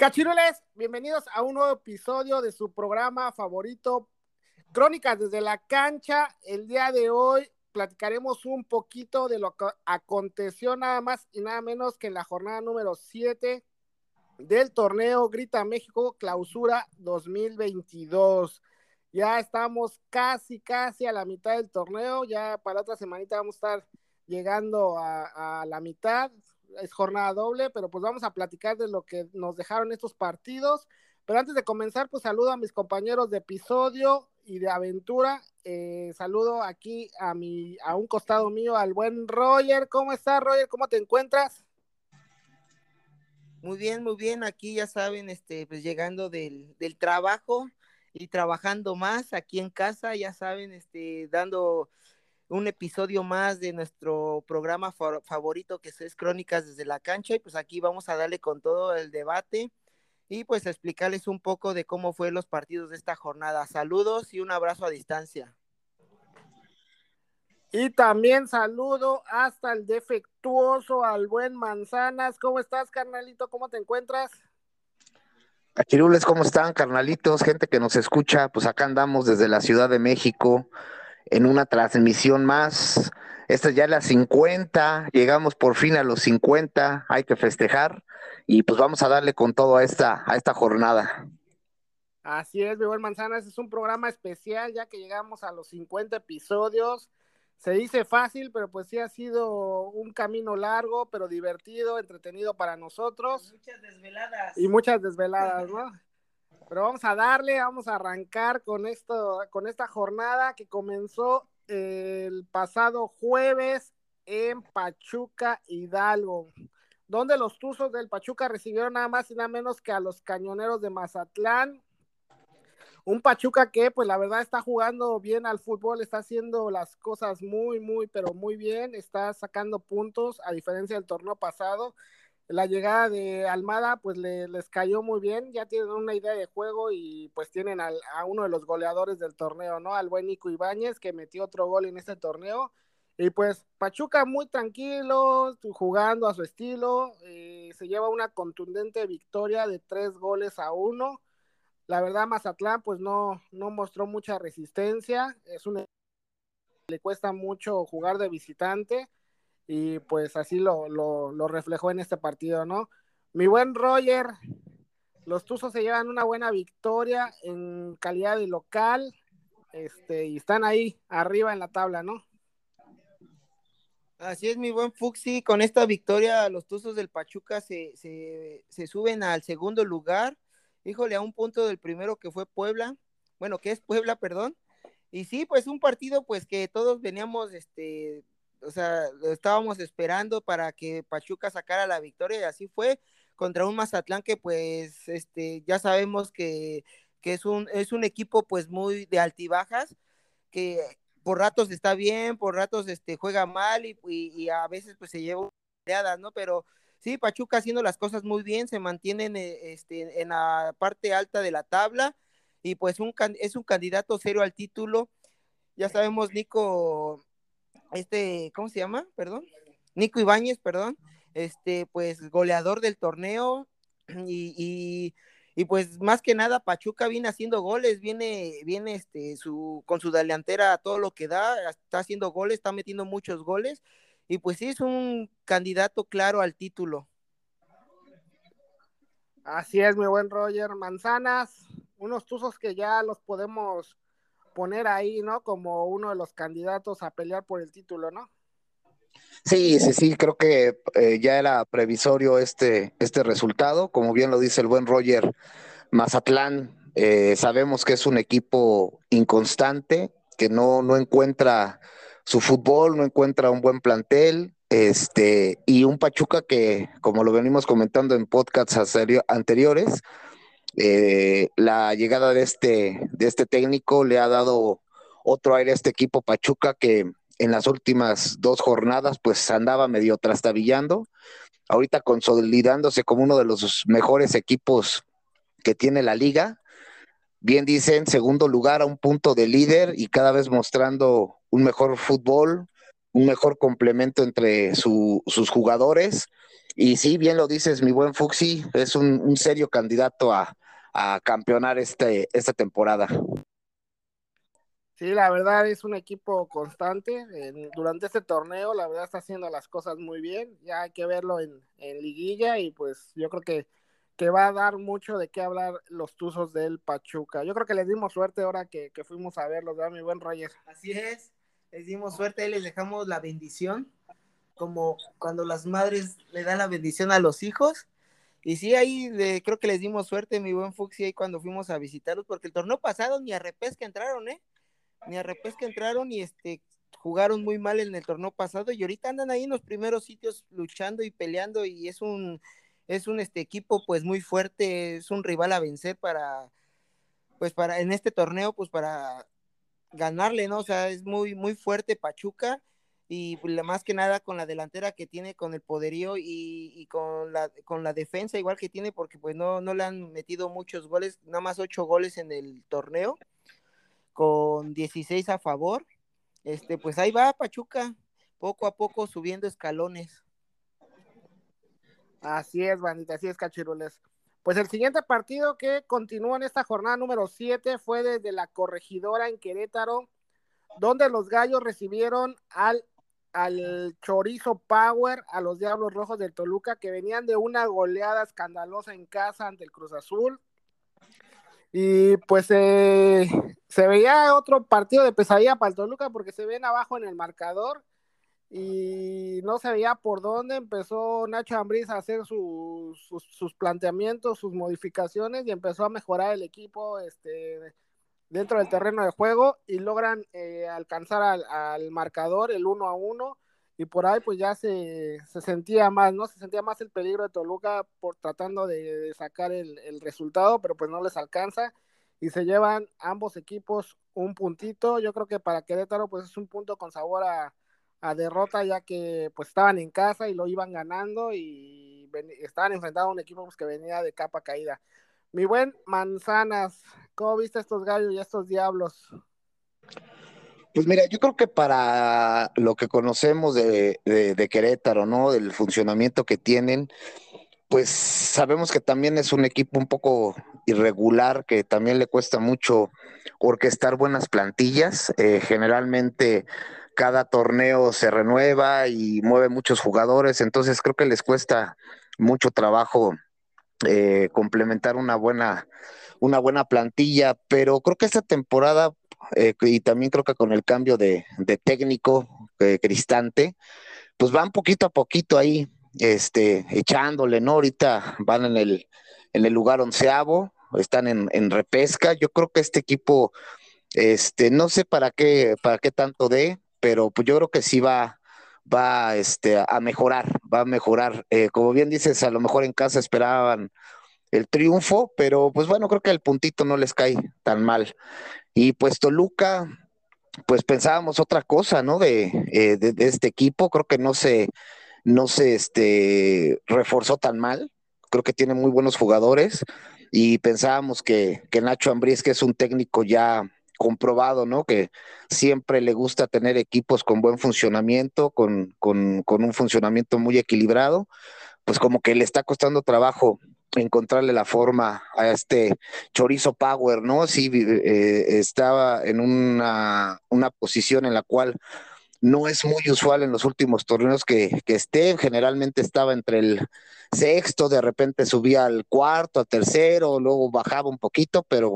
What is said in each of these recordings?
Cachirules, bienvenidos a un nuevo episodio de su programa favorito, Crónicas desde la cancha. El día de hoy platicaremos un poquito de lo que aconteció nada más y nada menos que en la jornada número 7 del torneo Grita México Clausura 2022. Ya estamos casi, casi a la mitad del torneo. Ya para otra semanita vamos a estar llegando a, a la mitad es jornada doble, pero pues vamos a platicar de lo que nos dejaron estos partidos. Pero antes de comenzar, pues saludo a mis compañeros de episodio y de aventura. Eh, saludo aquí a mi, a un costado mío, al buen Roger. ¿Cómo estás, Roger? ¿Cómo te encuentras? Muy bien, muy bien. Aquí ya saben, este, pues llegando del, del trabajo y trabajando más aquí en casa, ya saben, este, dando un episodio más de nuestro programa favorito que es Crónicas desde la cancha y pues aquí vamos a darle con todo el debate y pues explicarles un poco de cómo fue los partidos de esta jornada. Saludos y un abrazo a distancia. Y también saludo hasta el defectuoso, al buen Manzanas. ¿Cómo estás, carnalito? ¿Cómo te encuentras? Cachirules, ¿cómo están, carnalitos? Gente que nos escucha, pues acá andamos desde la Ciudad de México en una transmisión más. Esta ya es la 50, llegamos por fin a los 50, hay que festejar y pues vamos a darle con todo a esta, a esta jornada. Así es, mi buen Manzanas, es un programa especial ya que llegamos a los 50 episodios. Se dice fácil, pero pues sí ha sido un camino largo, pero divertido, entretenido para nosotros. Y muchas desveladas. Y muchas desveladas, ¿no? Pero vamos a darle, vamos a arrancar con esto, con esta jornada que comenzó el pasado jueves en Pachuca Hidalgo, donde los Tuzos del Pachuca recibieron nada más y nada menos que a los Cañoneros de Mazatlán. Un Pachuca que, pues la verdad, está jugando bien al fútbol, está haciendo las cosas muy, muy, pero muy bien, está sacando puntos, a diferencia del torneo pasado la llegada de Almada pues le, les cayó muy bien, ya tienen una idea de juego y pues tienen al, a uno de los goleadores del torneo, ¿no? Al buen Nico Ibáñez que metió otro gol en este torneo. Y pues Pachuca muy tranquilo, jugando a su estilo, eh, se lleva una contundente victoria de tres goles a uno. La verdad Mazatlán pues no, no mostró mucha resistencia, es un le cuesta mucho jugar de visitante y pues así lo, lo, reflejó en este partido, ¿no? Mi buen Roger, los Tuzos se llevan una buena victoria en calidad de local, este, y están ahí arriba en la tabla, ¿no? Así es, mi buen Fuxi, con esta victoria los Tuzos del Pachuca se, se, se suben al segundo lugar, híjole, a un punto del primero que fue Puebla, bueno, que es Puebla, perdón, y sí, pues un partido pues que todos veníamos este o sea, estábamos esperando para que Pachuca sacara la victoria y así fue contra un Mazatlán que pues este ya sabemos que, es un es un equipo pues muy de altibajas que por ratos está bien, por ratos este juega mal y, a veces pues se lleva peleadas, ¿no? Pero sí, Pachuca haciendo las cosas muy bien, se mantienen eh, este, en la parte alta de la tabla y pues un, es un candidato serio al título. Ya sabemos, Nico, este, ¿cómo se llama? Perdón. Nico Ibáñez, perdón. Este, pues goleador del torneo y, y, pues más que nada Pachuca viene haciendo goles, viene, viene este, su, con su delantera todo lo que da, está haciendo goles, está metiendo muchos goles y pues sí es un candidato claro al título. Así es, mi buen Roger. Manzanas, unos tuzos que ya los podemos poner ahí, ¿no? Como uno de los candidatos a pelear por el título, ¿no? Sí, sí, sí, creo que eh, ya era previsorio este, este resultado. Como bien lo dice el buen Roger, Mazatlán, eh, sabemos que es un equipo inconstante, que no, no encuentra su fútbol, no encuentra un buen plantel, este, y un Pachuca que, como lo venimos comentando en podcasts anteriores, eh, la llegada de este, de este técnico le ha dado otro aire a este equipo Pachuca que en las últimas dos jornadas pues andaba medio trastabillando, ahorita consolidándose como uno de los mejores equipos que tiene la liga. Bien dicen, segundo lugar a un punto de líder y cada vez mostrando un mejor fútbol, un mejor complemento entre sus jugadores. Y sí, bien lo dices, mi buen Fuxi, es un, serio candidato a, a campeonar este, esta temporada. Sí, la verdad es un equipo constante. durante este torneo, la verdad está haciendo las cosas muy bien. Ya hay que verlo en, liguilla y pues yo creo que, que, va a dar mucho de qué hablar los Tuzos del Pachuca. Yo creo que les dimos suerte ahora que, fuimos a verlos, ¿verdad, mi buen Roger? Así es, les dimos suerte y les dejamos la bendición, como cuando las madres le dan la bendición a los hijos. Y sí, ahí creo que les dimos suerte, mi buen Fuxi, ahí cuando fuimos a visitarlos, porque el torneo pasado ni a repesca entraron, ¿eh? ni a repesca entraron y este jugaron muy mal en el torneo pasado y ahorita andan ahí en los primeros sitios luchando y peleando y es un es un este equipo pues muy fuerte, es un rival a vencer para pues para en este torneo pues para ganarle, ¿no? O sea, es muy muy fuerte Pachuca y pues, más que nada con la delantera que tiene, con el poderío y, y, con, la, con la defensa igual que tiene, porque pues no, no le han metido muchos goles, nada más ocho goles en el torneo, con 16 a favor. Este, pues ahí va Pachuca, poco a poco subiendo escalones. Así es, bandita, así es, cachirules. Pues el siguiente partido que continúa en esta jornada número 7 fue desde la corregidora en Querétaro, donde los gallos recibieron al, al Chorizo Power, a los Diablos Rojos del Toluca, que venían de una goleada escandalosa en casa ante el Cruz Azul. Y pues eh, se veía otro partido de pesadilla para el Toluca porque se ven abajo en el marcador y no se veía por dónde empezó Nacho Ambriz a hacer sus, sus, planteamientos, sus modificaciones y empezó a mejorar el equipo este, dentro del terreno de juego y logran eh, alcanzar al, al, marcador el uno a uno y por ahí pues ya se, se, sentía más, ¿no? Se sentía más el peligro de Toluca por tratando de, sacar el, el, resultado, pero pues no les alcanza y se llevan ambos equipos un puntito. Yo creo que para Querétaro pues es un punto con sabor a, a derrota ya que pues estaban en casa y lo iban ganando y estaban enfrentando a un equipo pues, que venía de capa caída. Mi buen Manzanas, ¿cómo viste estos gallos y estos diablos? Pues mira, yo creo que para lo que conocemos de, Querétaro, ¿no? Del funcionamiento que tienen, pues sabemos que también es un equipo un poco irregular, que también le cuesta mucho orquestar buenas plantillas. Eh, generalmente cada torneo se renueva y mueve muchos jugadores, entonces creo que les cuesta mucho trabajo eh, complementar una buena, una buena plantilla, pero creo que esta temporada eh, y también creo que con el cambio de, técnico eh, Cristante, pues van poquito a poquito ahí, este, echándole, ¿no? Ahorita van en el, en el lugar onceavo, están en, en repesca. Yo creo que este equipo, este, no sé para qué, para qué tanto dé, pero pues yo creo que sí va, va este, a mejorar, va a mejorar. Eh, como bien dices, a lo mejor en casa esperaban el triunfo, pero pues bueno, creo que el puntito no les cae tan mal. Y pues Toluca, pues pensábamos otra cosa, ¿no? De, eh, de, este equipo, creo que no se, no se este, reforzó tan mal, creo que tiene muy buenos jugadores y pensábamos que, que Nacho Ambriz, que es un técnico ya comprobado, ¿no? Que siempre le gusta tener equipos con buen funcionamiento, con, con, un funcionamiento muy equilibrado, pues como que le está costando trabajo encontrarle la forma a este chorizo power, ¿no? Sí, eh, estaba en una, una, posición en la cual no es muy usual en los últimos torneos que, que, esté, generalmente estaba entre el sexto, de repente subía al cuarto, al tercero, luego bajaba un poquito, pero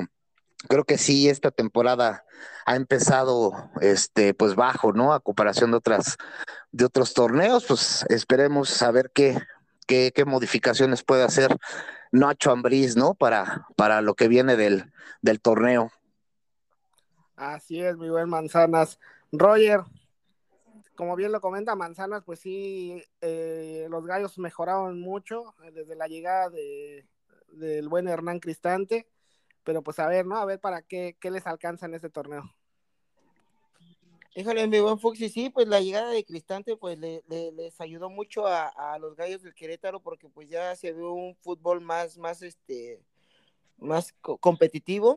creo que sí, esta temporada ha empezado este pues bajo, ¿no? A comparación de otras de otros torneos, pues esperemos saber qué qué, modificaciones puede hacer Nacho Ambriz, ¿no? Para, para lo que viene del, del torneo. Así es, mi buen Manzanas. Roger, como bien lo comenta Manzanas, pues sí, eh, los gallos mejoraron mucho eh, desde la llegada de, del buen Hernán Cristante, pero pues a ver, ¿no? A ver para qué, qué les alcanza en este torneo. Híjole, mi buen Fuxi, sí, pues la llegada de Cristante pues le, les ayudó mucho a, los gallos del Querétaro porque pues ya se vio un fútbol más, más, este, más competitivo.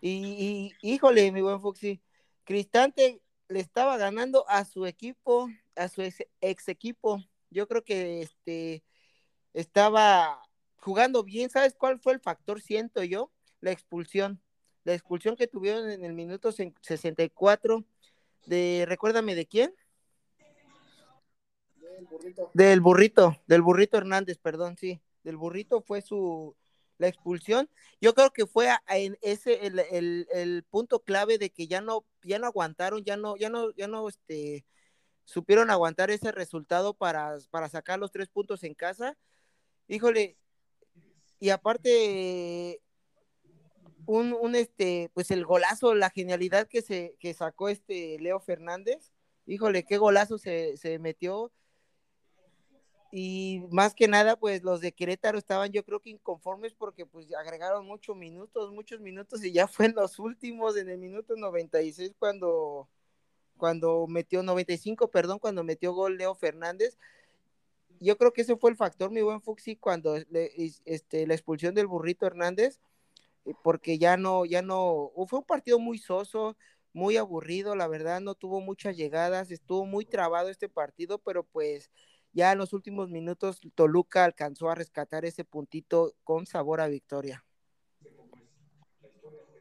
Y, híjole, mi buen Fuxi, Cristante le estaba ganando a su equipo, a su ex, equipo. Yo creo que este estaba jugando bien. ¿Sabes cuál fue el factor? Siento yo, la expulsión. La expulsión que tuvieron en el minuto 64 de, recuérdame, ¿de quién? Del burrito. Del burrito, del burrito Hernández, perdón, sí. Del burrito fue su, la expulsión. Yo creo que fue en ese el, punto clave de que ya no, ya no aguantaron, ya no, ya no, ya no, este, supieron aguantar ese resultado para, para sacar los tres puntos en casa. Híjole, y aparte, un, un, este, pues el golazo, la genialidad que se que sacó este Leo Fernández. Híjole, qué golazo se, se metió. Y más que nada, pues los de Querétaro estaban yo creo que inconformes porque pues agregaron muchos minutos, muchos minutos y ya fue en los últimos, en el minuto 96 cuando, cuando metió, 95, perdón, cuando metió gol Leo Fernández. Yo creo que ese fue el factor, mi buen Fuxi, cuando este, la expulsión del burrito Hernández porque ya no, ya no, fue un partido muy soso, muy aburrido, la verdad, no tuvo muchas llegadas, estuvo muy trabado este partido, pero pues ya en los últimos minutos Toluca alcanzó a rescatar ese puntito con sabor a victoria.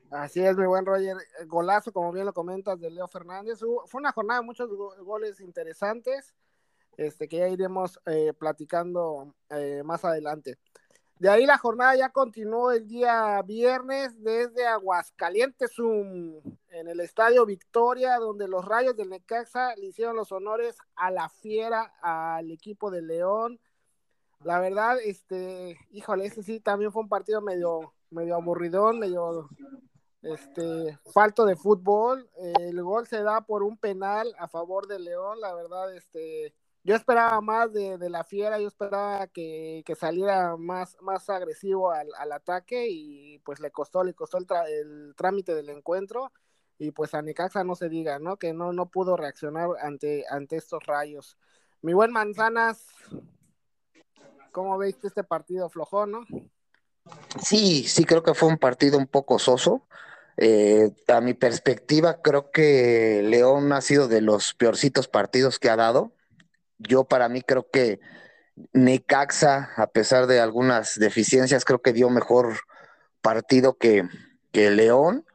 Así es, mi buen Roger. Golazo, como bien lo comentas, de Leo Fernández. Fue una jornada de muchos goles interesantes, este, que ya iremos eh, platicando eh, más adelante. De ahí la jornada ya continuó el día viernes desde Aguascalientes, en el Estadio Victoria, donde los Rayos del Necaxa le hicieron los honores a la fiera, al equipo de León. La verdad, este, híjole, ese sí también fue un partido medio, medio aburridón, medio este, falto de fútbol. El gol se da por un penal a favor de León, la verdad, este, yo esperaba más de, la fiera, yo esperaba que, saliera más, más agresivo al, ataque y pues le costó, le costó el, trámite del encuentro y pues a Necaxa no se diga, ¿no? Que no, no pudo reaccionar ante, ante estos rayos. Mi buen Manzanas, ¿cómo veiste este partido flojón, no? Sí, sí creo que fue un partido un poco soso. Eh, a mi perspectiva, creo que León ha sido de los peorcitos partidos que ha dado yo para mí creo que Necaxa, a pesar de algunas deficiencias, creo que dio mejor partido que, que León.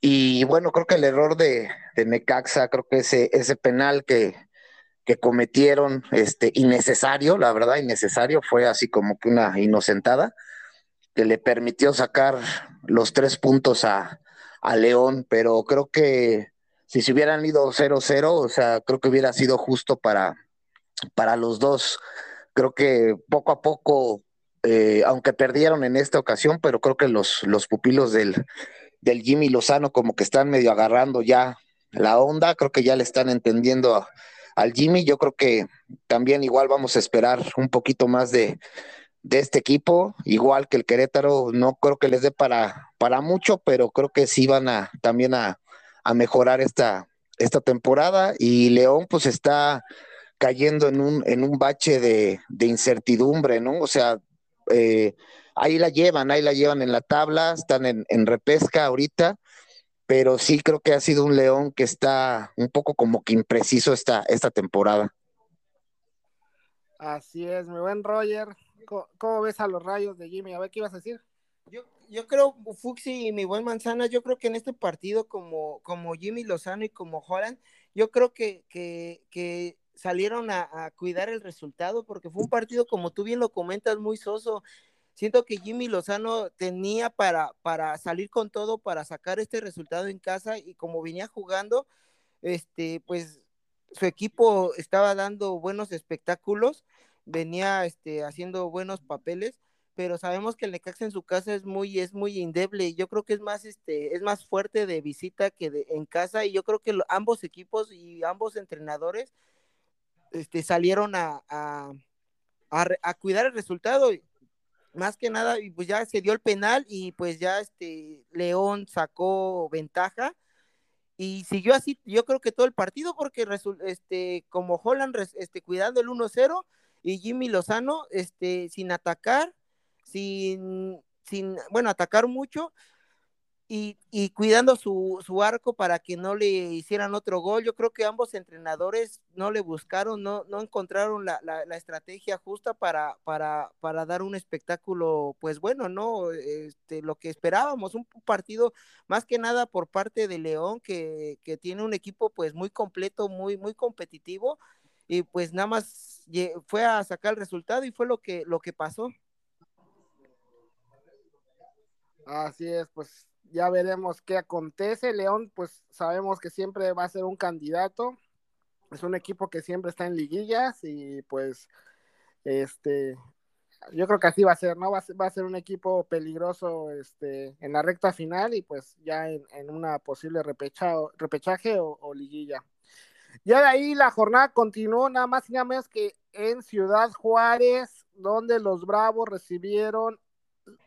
Y bueno, creo que el error de, de Necaxa, creo que ese, ese penal que, que cometieron, este, innecesario, la verdad, innecesario, fue así como que una inocentada, que le permitió sacar los tres puntos a, a León, pero creo que si se hubieran ido 0-0, o sea, creo que hubiera sido justo para, para los dos. Creo que poco a poco, eh, aunque perdieron en esta ocasión, pero creo que los, los pupilos del, del Jimmy Lozano como que están medio agarrando ya la onda, creo que ya le están entendiendo al Jimmy, yo creo que también igual vamos a esperar un poquito más de, de este equipo, igual que el Querétaro, no creo que les dé para, para mucho, pero creo que sí van a también a, a mejorar esta, esta temporada. Y León pues está cayendo en un, en un bache de, incertidumbre, ¿no? O sea, eh, ahí la llevan, ahí la llevan en la tabla, están en, repesca ahorita, pero sí creo que ha sido un león que está un poco como que impreciso esta, esta temporada. Así es, mi buen Roger. ¿Cómo, ves a los rayos de Jimmy? A ver qué ibas a decir. Yo, yo creo, Fuxi y mi buen Manzana, yo creo que en este partido, como, como Jimmy Lozano y como Holland, yo creo que, que, que salieron a, cuidar el resultado, porque fue un partido, como tú bien lo comentas, muy soso. Siento que Jimmy Lozano tenía para, para salir con todo, para sacar este resultado en casa, y como venía jugando, este, pues su equipo estaba dando buenos espectáculos, venía este, haciendo buenos papeles, pero sabemos que el Necaxa en su casa es muy, es muy endeble. Yo creo que es más, este, es más fuerte de visita que de, en casa, y yo creo que ambos equipos y ambos entrenadores este, salieron a, a, cuidar el resultado. más que nada, y pues ya se dio el penal y pues ya este León sacó ventaja y siguió así, yo creo que todo el partido porque este como Holland este cuidando el 1-0 y Jimmy Lozano este sin atacar, sin sin bueno, atacar mucho y, cuidando su, su, arco para que no le hicieran otro gol. Yo creo que ambos entrenadores no le buscaron, no, no encontraron la, la, estrategia justa para, para, para, dar un espectáculo, pues bueno, ¿no? Este, lo que esperábamos, un partido más que nada por parte de León, que, que tiene un equipo pues muy completo, muy, muy competitivo, y pues nada más fue a sacar el resultado y fue lo que, lo que pasó. Así es, pues ya veremos qué acontece. León, pues sabemos que siempre va a ser un candidato. Es un equipo que siempre está en liguillas y pues este yo creo que así va a ser, ¿no? Va a ser, un equipo peligroso este, en la recta final y pues ya en, una posible repechaje o, o, liguilla. Ya de ahí la jornada continuó nada más y nada menos que en Ciudad Juárez, donde los Bravos recibieron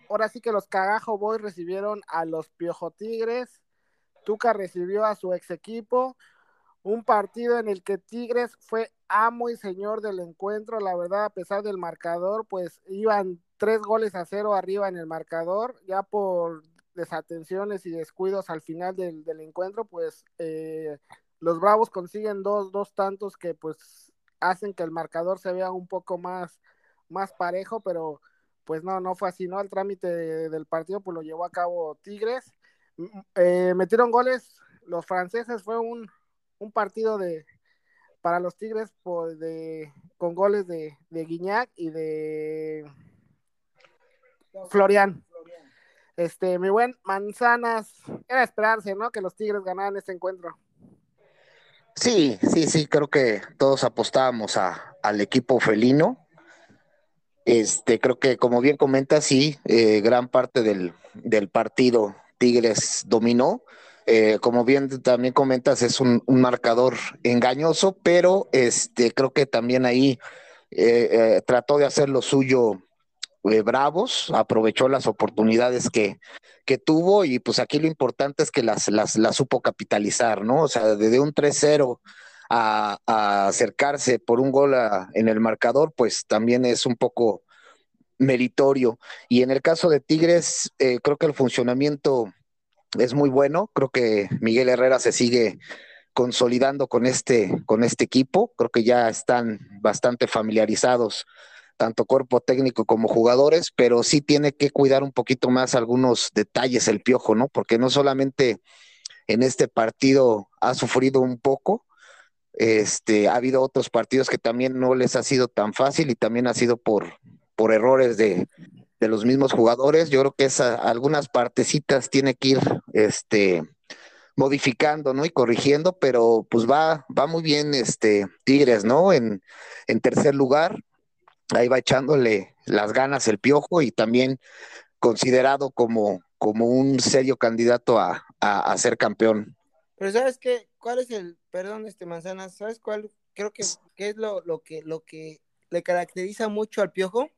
ahora sí que los Cagajo Boys recibieron a los Piojo Tigres. Tuca recibió a su ex equipo. Un partido en el que Tigres fue amo y señor del encuentro. La verdad, a pesar del marcador, pues iban tres goles a cero arriba en el marcador. Ya por desatenciones y descuidos al final del, encuentro, pues eh, los Bravos consiguen dos, dos tantos que pues hacen que el marcador se vea un poco más, más parejo, pero pues no, no fue así, ¿no? El trámite del partido pues lo llevó a cabo Tigres. Eh, metieron goles los franceses, fue un, partido de para los Tigres de, con goles de, de Guiñac y de Florian. Este, mi buen Manzanas, era esperarse, ¿no? Que los Tigres ganaran este encuentro. Sí, sí, sí, creo que todos apostábamos a, al equipo felino este, creo que como bien comenta, sí, eh, gran parte del, partido Tigres dominó. Eh, como bien también comentas, es un, marcador engañoso, pero este, creo que también ahí eh, trató de hacer lo suyo Bravos, aprovechó las oportunidades que, que, tuvo y pues aquí lo importante es que las, las, las supo capitalizar, ¿no? O sea, desde un 3-0 a, acercarse por un gol en el marcador, pues también es un poco meritorio. Y en el caso de Tigres, eh, creo que el funcionamiento es muy bueno. Creo que Miguel Herrera se sigue consolidando con este, con este equipo. Creo que ya están bastante familiarizados, tanto cuerpo técnico como jugadores, pero sí tiene que cuidar un poquito más algunos detalles el piojo, ¿no? Porque no solamente en este partido ha sufrido un poco, este, ha habido otros partidos que también no les ha sido tan fácil y también ha sido por, por errores de, los mismos jugadores. Yo creo que esa, algunas partecitas tiene que ir este, modificando, ¿no? Y corrigiendo, pero pues va, va muy bien este Tigres, ¿no? En, en tercer lugar, ahí va echándole las ganas el piojo y también considerado como, como un serio candidato a, ser campeón. Pero sabes qué, cuál es el, perdón, este manzana, ¿sabes cuál? Creo que, es lo, lo, que lo que le caracteriza mucho al piojo.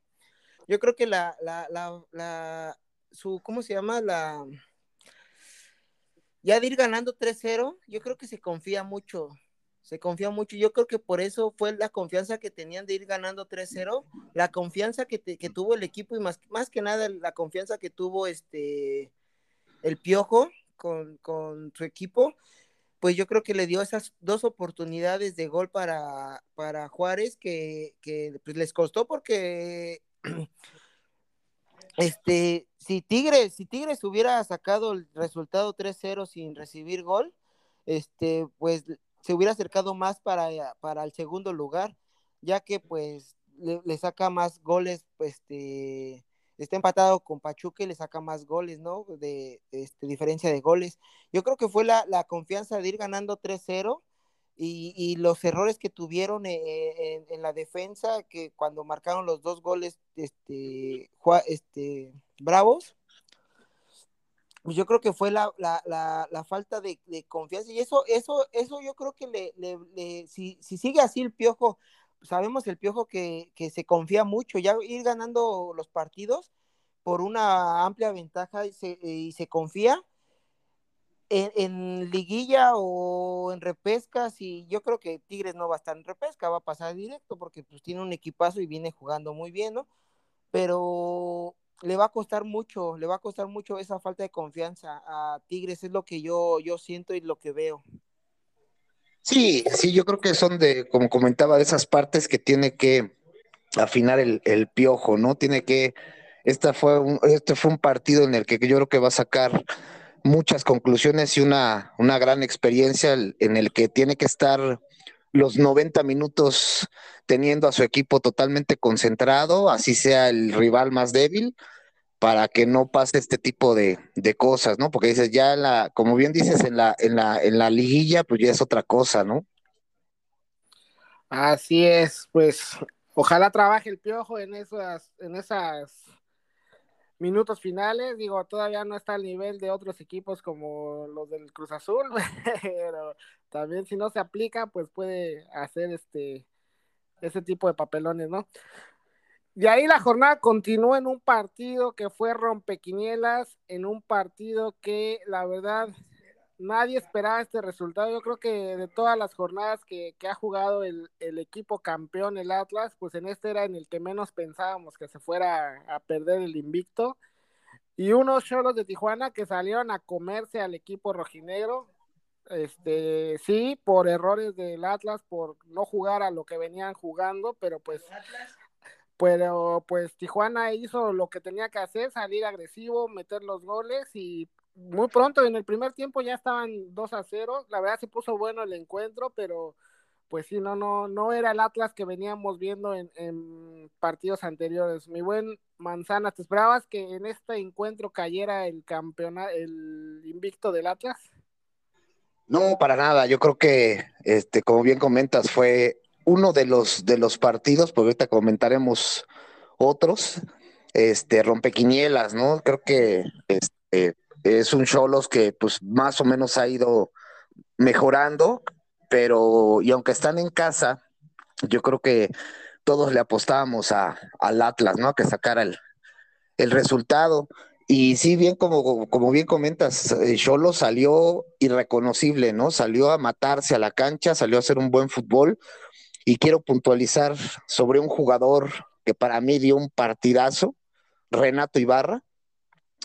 Yo creo que la, la, la, la su, ¿cómo se llama? La ya de ir ganando 3-0, yo creo que se confía mucho, se confía mucho. Yo creo que por eso fue la confianza que tenían de ir ganando 3-0, la confianza que, que, tuvo el equipo y más, más que nada la confianza que tuvo este el Piojo con, con su equipo pues yo creo que le dio esas dos oportunidades de gol para, para Juárez que, pues, les costó porque este, si Tigres, si Tigres hubiera sacado el resultado 3-0 sin recibir gol, este, pues se hubiera acercado más para, para el segundo lugar, ya que pues le, le saca más goles, pues, este, está empatado con Pachuca y le saca más goles, ¿no? De este, diferencia de goles. Yo creo que fue la, confianza de ir ganando 3-0 y, los errores que tuvieron eh, eh, en, la defensa, que cuando marcaron los dos goles, este, este Bravos, pues yo creo que fue la, falta de, confianza y eso, eso, eso yo creo que le, si, si sigue así el piojo sabemos el Piojo que, se confía mucho, ya ir ganando los partidos por una amplia ventaja y se, confía en, liguilla o en repescas y yo creo que Tigres no va a estar en repesca, va a pasar directo porque pues tiene un equipazo y viene jugando muy bien, ¿no? Pero le va a costar mucho, le va a costar mucho esa falta de confianza a Tigres, es lo que yo, yo siento y lo que veo. Sí, sí, yo creo que son de, como comentaba, de esas partes que tiene que afinar el, piojo, ¿no? Tiene que, esta fue un, este fue un partido en el que yo creo que va a sacar muchas conclusiones y una, una gran experiencia en el que tiene que estar los 90 minutos teniendo a su equipo totalmente concentrado, así sea el rival más débil, para que no pase este tipo de, cosas, ¿no? Porque dices, ya la, como bien dices, en la, en la, en la liguilla, pues ya es otra cosa, ¿no? Así es, pues ojalá trabaje el piojo en esas, en esas minutos finales. Digo, todavía no está al nivel de otros equipos como los del Cruz Azul, pero también si no se aplica, pues puede hacer este ese tipo de papelones, ¿no? De ahí la jornada continuó en un partido que fue rompequinielas, en un partido que la verdad nadie esperaba este resultado. Yo creo que de todas las jornadas que, ha jugado el, equipo campeón, el Atlas, pues en este era en el que menos pensábamos que se fuera a perder el invicto. Y unos cholos de Tijuana que salieron a comerse al equipo rojinegro. Este, sí, por errores del Atlas, por no jugar a lo que venían jugando, pero pues pero pues Tijuana hizo lo que tenía que hacer, salir agresivo, meter los goles y muy pronto en el primer tiempo ya estaban 2 a 0. La verdad se puso bueno el encuentro, pero pues sí, no, no, no era el Atlas que veníamos viendo en, partidos anteriores. Mi buen Manzana, ¿te esperabas que en este encuentro cayera el campeonato, el invicto del Atlas? No, para nada. Yo creo que, este, como bien comentas, fue uno de los, de los partidos, porque ahorita comentaremos otros, este, rompequinielas, ¿no? Creo que este, es un Cholos que pues más o menos ha ido mejorando, pero y aunque están en casa, yo creo que todos le apostábamos a, al Atlas, ¿no? Que sacara el, el resultado. Y sí, bien como, como bien comentas, eh, Cholos salió irreconocible, ¿no? Salió a matarse a la cancha, salió a hacer un buen fútbol y quiero puntualizar sobre un jugador que para mí dio un partidazo, Renato Ibarra,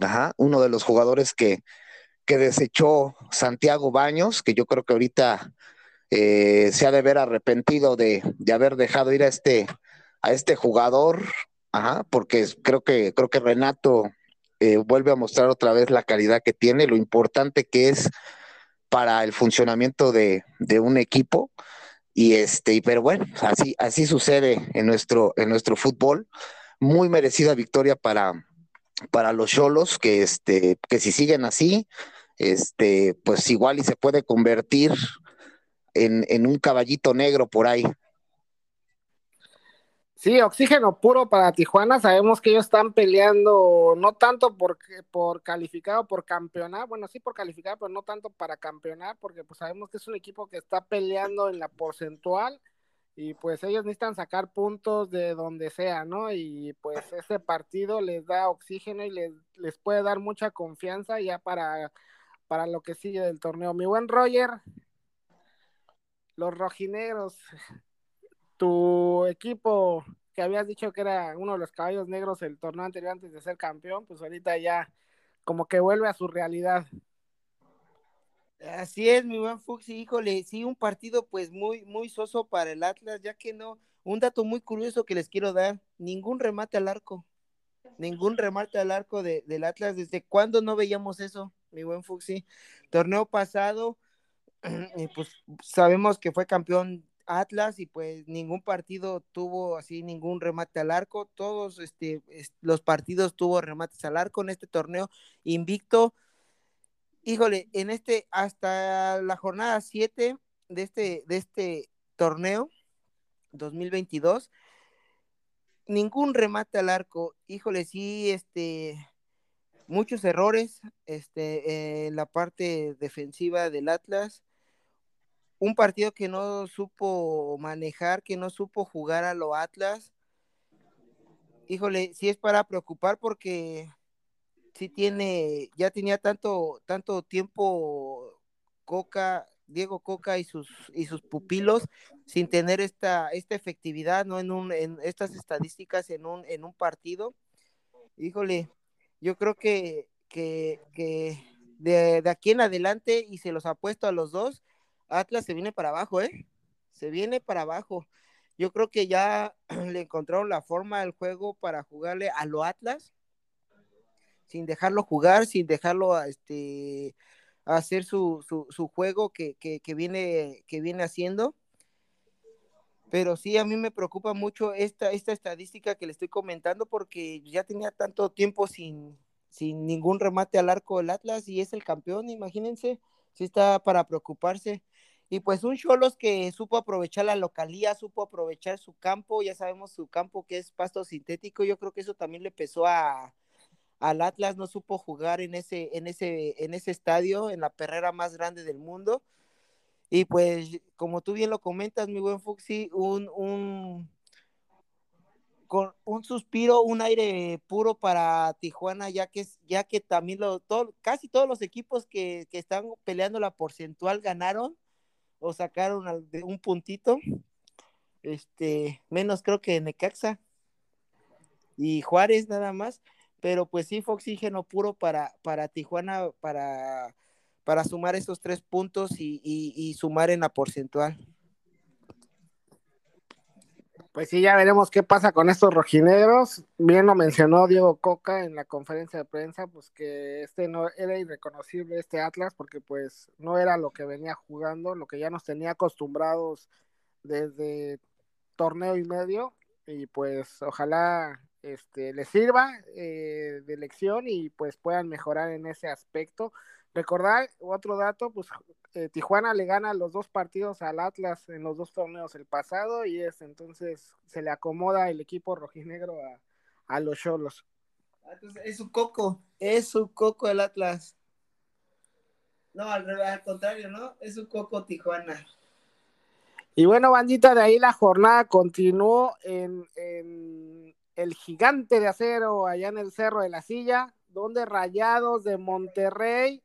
ajá, uno de los jugadores que, que desechó Santiago Baños, que yo creo que ahorita eh, se ha de ver arrepentido de, haber dejado ir a este, a este jugador, ajá, porque creo que, creo que Renato eh, vuelve a mostrar otra vez la calidad que tiene, lo importante que es para el funcionamiento de, de un equipo. Y este, pero bueno, así, así sucede en nuestro, en nuestro fútbol. Muy merecida victoria para, para los Cholos, que este, que si siguen así, este, pues igual y se puede convertir en, en un caballito negro por ahí. Sí, oxígeno puro para Tijuana. Sabemos que ellos están peleando no tanto por, por calificar o por campeonar, bueno, sí por calificar, pero no tanto para campeonar, porque pues sabemos que es un equipo que está peleando en la porcentual y pues ellos necesitan sacar puntos de donde sea, ¿no? Y pues ese partido les da oxígeno y les, les puede dar mucha confianza ya para, para lo que sigue del torneo. Mi buen Roger, los rojinegros tu equipo que habías dicho que era uno de los caballos negros el torneo anterior antes de ser campeón, pues ahorita ya como que vuelve a su realidad. Así es, mi buen Fuxi, híjole, sí, un partido pues muy, muy soso para el Atlas, ya que no, un dato muy curioso que les quiero dar, ningún remate al arco, ningún remate al arco de, del Atlas, ¿desde cuándo no veíamos eso, mi buen Fuxi? Torneo pasado, pues sabemos que fue campeón Atlas y pues ningún partido tuvo así ningún remate al arco, todos este, los partidos tuvo remates al arco en este torneo invicto. Híjole, en este hasta la jornada 7 de este de este torneo 2022 ningún remate al arco. Híjole, sí este muchos errores este en la parte defensiva del Atlas un partido que no supo manejar, que no supo jugar a lo Atlas. Híjole, sí es para preocupar porque sí tiene, ya tenía tanto, tanto tiempo Coca, Diego Coca y sus, y sus pupilos sin tener esta, esta efectividad, ¿no? En, un, en estas estadísticas en un, en un partido. Híjole, yo creo que, que, que de, de, aquí en adelante, y se los apuesto a los dos, Atlas se viene para abajo, ¿eh? Se viene para abajo. Yo creo que ya le encontraron la forma del juego para jugarle a lo Atlas, sin dejarlo jugar, sin dejarlo este, hacer su, su, su juego que, que, viene, que viene haciendo. Pero sí, a mí me preocupa mucho esta, esta estadística que le estoy comentando porque ya tenía tanto tiempo sin, sin ningún remate al arco del Atlas y es el campeón, imagínense, sí está para preocuparse. Y pues un Cholos que supo aprovechar la localía, supo aprovechar su campo, ya sabemos su campo que es pasto sintético, yo creo que eso también le pesó a, al Atlas, no supo jugar en ese, en ese, en ese estadio, en la perrera más grande del mundo. Y pues, como tú bien lo comentas, mi buen Fuxi, un, un, con un suspiro, un aire puro para Tijuana, ya que, ya que también lo, todo, casi todos los equipos que, que están peleando la porcentual ganaron o sacaron un puntito, este, menos creo que Necaxa y Juárez nada más pero pues sí fue oxígeno puro para, para Tijuana, para, para sumar esos tres puntos y, sumar en la porcentual. Pues sí, ya veremos qué pasa con estos rojinegros. Bien lo mencionó Diego Coca en la conferencia de prensa, pues que este no era irreconocible este Atlas, porque pues no era lo que venía jugando, lo que ya nos tenía acostumbrados desde torneo y medio. Y pues ojalá este, les sirva eh, de lección y pues puedan mejorar en ese aspecto. Recordar otro dato, pues eh, Tijuana le gana los dos partidos al Atlas en los dos torneos el pasado y es entonces se le acomoda el equipo rojinegro a, a los Cholos. Ah, es su coco, es su coco el Atlas. No, al, al contrario, ¿no? Es su coco Tijuana. Y bueno, bandita, de ahí la jornada continuó en, en el gigante de acero allá en el Cerro de la Silla, donde Rayados de Monterrey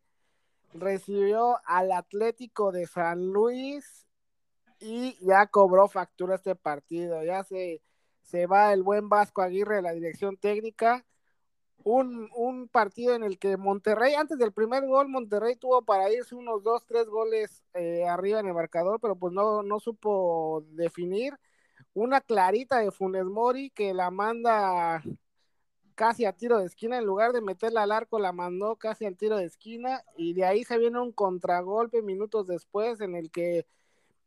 recibió al Atlético de San Luis y ya cobró factura este partido. Ya se, se va el buen Vasco Aguirre de la dirección técnica. Un, un, partido en el que Monterrey, antes del primer gol, Monterrey tuvo para irse unos dos, tres goles eh, arriba en el marcador, pero pues no, no supo definir una clarita de Funes Mori que la manda casi a tiro de esquina, en lugar de meterla al arco, la mandó casi al tiro de esquina, y de ahí se viene un contragolpe minutos después en el que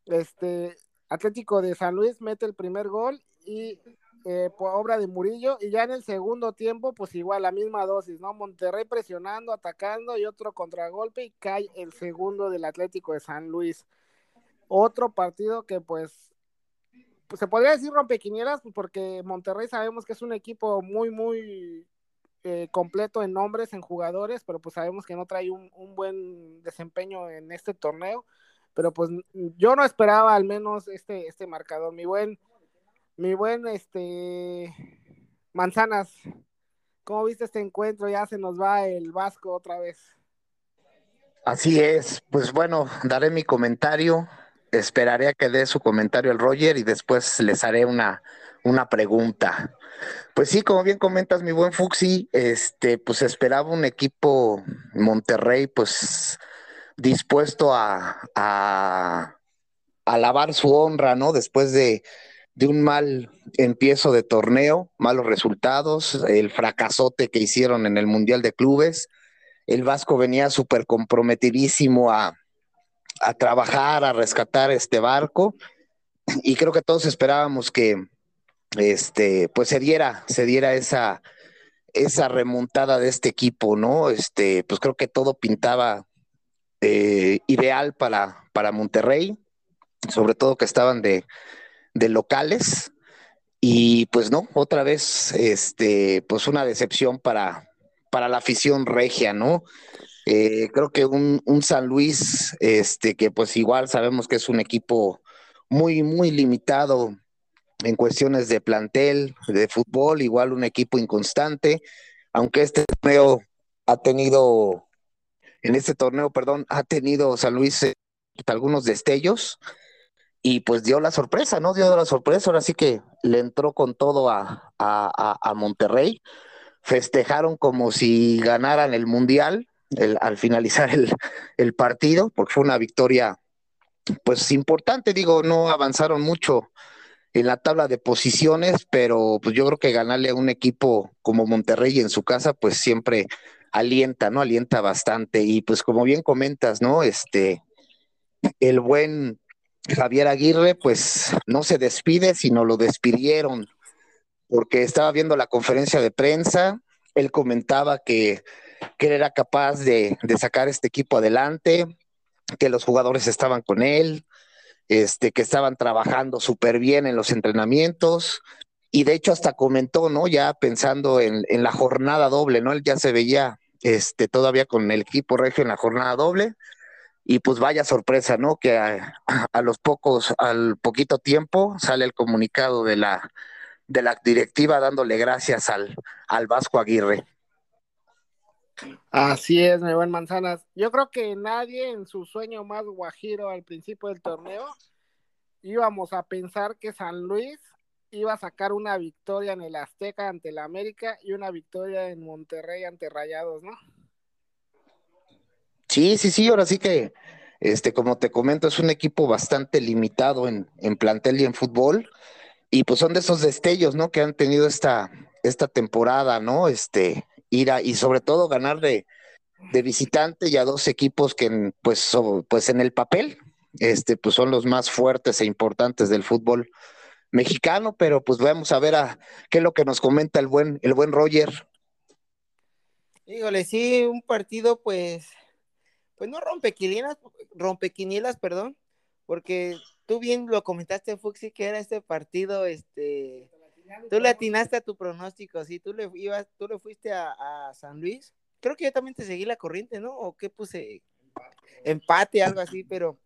este Atlético de San Luis mete el primer gol y eh, por obra de Murillo, y ya en el segundo tiempo, pues igual la misma dosis, ¿no? Monterrey presionando, atacando y otro contragolpe y cae el segundo del Atlético de San Luis. Otro partido que pues pues se podría decir rompequinielas, pues porque Monterrey sabemos que es un equipo muy, muy eh, completo en nombres, en jugadores, pero pues sabemos que no trae un, un, buen desempeño en este torneo. Pero pues yo no esperaba al menos este, este marcador. Mi buen, mi buen este Manzanas, ¿cómo viste este encuentro? Ya se nos va el Vasco otra vez. Así es, pues bueno, daré mi comentario esperaré a que dé su comentario el Roger y después les haré una, una pregunta. Pues sí, como bien comentas, mi buen Fuxi, este, pues esperaba un equipo Monterrey, pues dispuesto a, a, lavar su honra, ¿no? Después de, de un mal empiezo de torneo, malos resultados, el fracasote que hicieron en el Mundial de Clubes. El Vasco venía súper comprometidísimo a, a trabajar, a rescatar este barco. Y creo que todos esperábamos que este, pues se diera, se diera esa, esa remontada de este equipo, ¿no? Este, pues creo que todo pintaba eh, ideal para, para Monterrey, sobre todo que estaban de, de locales. Y pues no, otra vez, este, pues una decepción para, para la afición regia, ¿no? Eh, creo que un, un, San Luis, este, que pues igual sabemos que es un equipo muy, muy limitado en cuestiones de plantel, de fútbol, igual un equipo inconstante, aunque este torneo ha tenido, en este torneo, perdón, ha tenido San Luis eh, algunos destellos y pues dio la sorpresa, ¿no? Dio la sorpresa, ahora sí que le entró con todo a, a, a Monterrey, festejaron como si ganaran el Mundial al finalizar el, el partido, porque fue una victoria pues importante, digo, no avanzaron mucho en la tabla de posiciones, pero pues yo creo que ganarle a un equipo como Monterrey en su casa, pues siempre alienta, ¿no? Alienta bastante. Y pues como bien comentas, ¿no? Este, el buen Javier Aguirre, pues no se despide, sino lo despidieron, porque estaba viendo la conferencia de prensa, él comentaba que, que él era capaz de, de sacar este equipo adelante, que los jugadores estaban con él, este, que estaban trabajando súper bien en los entrenamientos, y de hecho hasta comentó, ¿no? Ya pensando en, en, la jornada doble, ¿no? Él ya se veía este, todavía con el equipo regio en la jornada doble, y pues vaya sorpresa, ¿no? Que a, a, los pocos, al poquito tiempo sale el comunicado de la, de la directiva dándole gracias al, al Vasco Aguirre. Así es, mi buen Manzanas. Yo creo que nadie en su sueño más guajiro al principio del torneo íbamos a pensar que San Luis iba a sacar una victoria en el Azteca ante el América y una victoria en Monterrey ante Rayados, ¿no? Sí, sí, sí, ahora sí que, este, como te comento, es un equipo bastante limitado en, en plantel y en fútbol, y pues son de esos destellos, ¿no? Que han tenido esta, esta temporada, ¿no? Este, ir a, y sobre todo ganar de, de visitante y a dos equipos que pues, pues en el papel este, pues son los más fuertes e importantes del fútbol mexicano, pero pues vamos a ver a qué es lo que nos comenta el buen, el buen Roger. Híjole, sí, un partido pues, pues no rompe quinielas, rompe quinielas, perdón, porque tú bien lo comentaste, Fuxi, que era este partido, este, tú le atinaste a tu pronóstico, sí, tú le ibas, tú le fuiste a, a, San Luis. Creo que yo también te seguí la corriente, ¿no? O qué puse empate, algo así, pero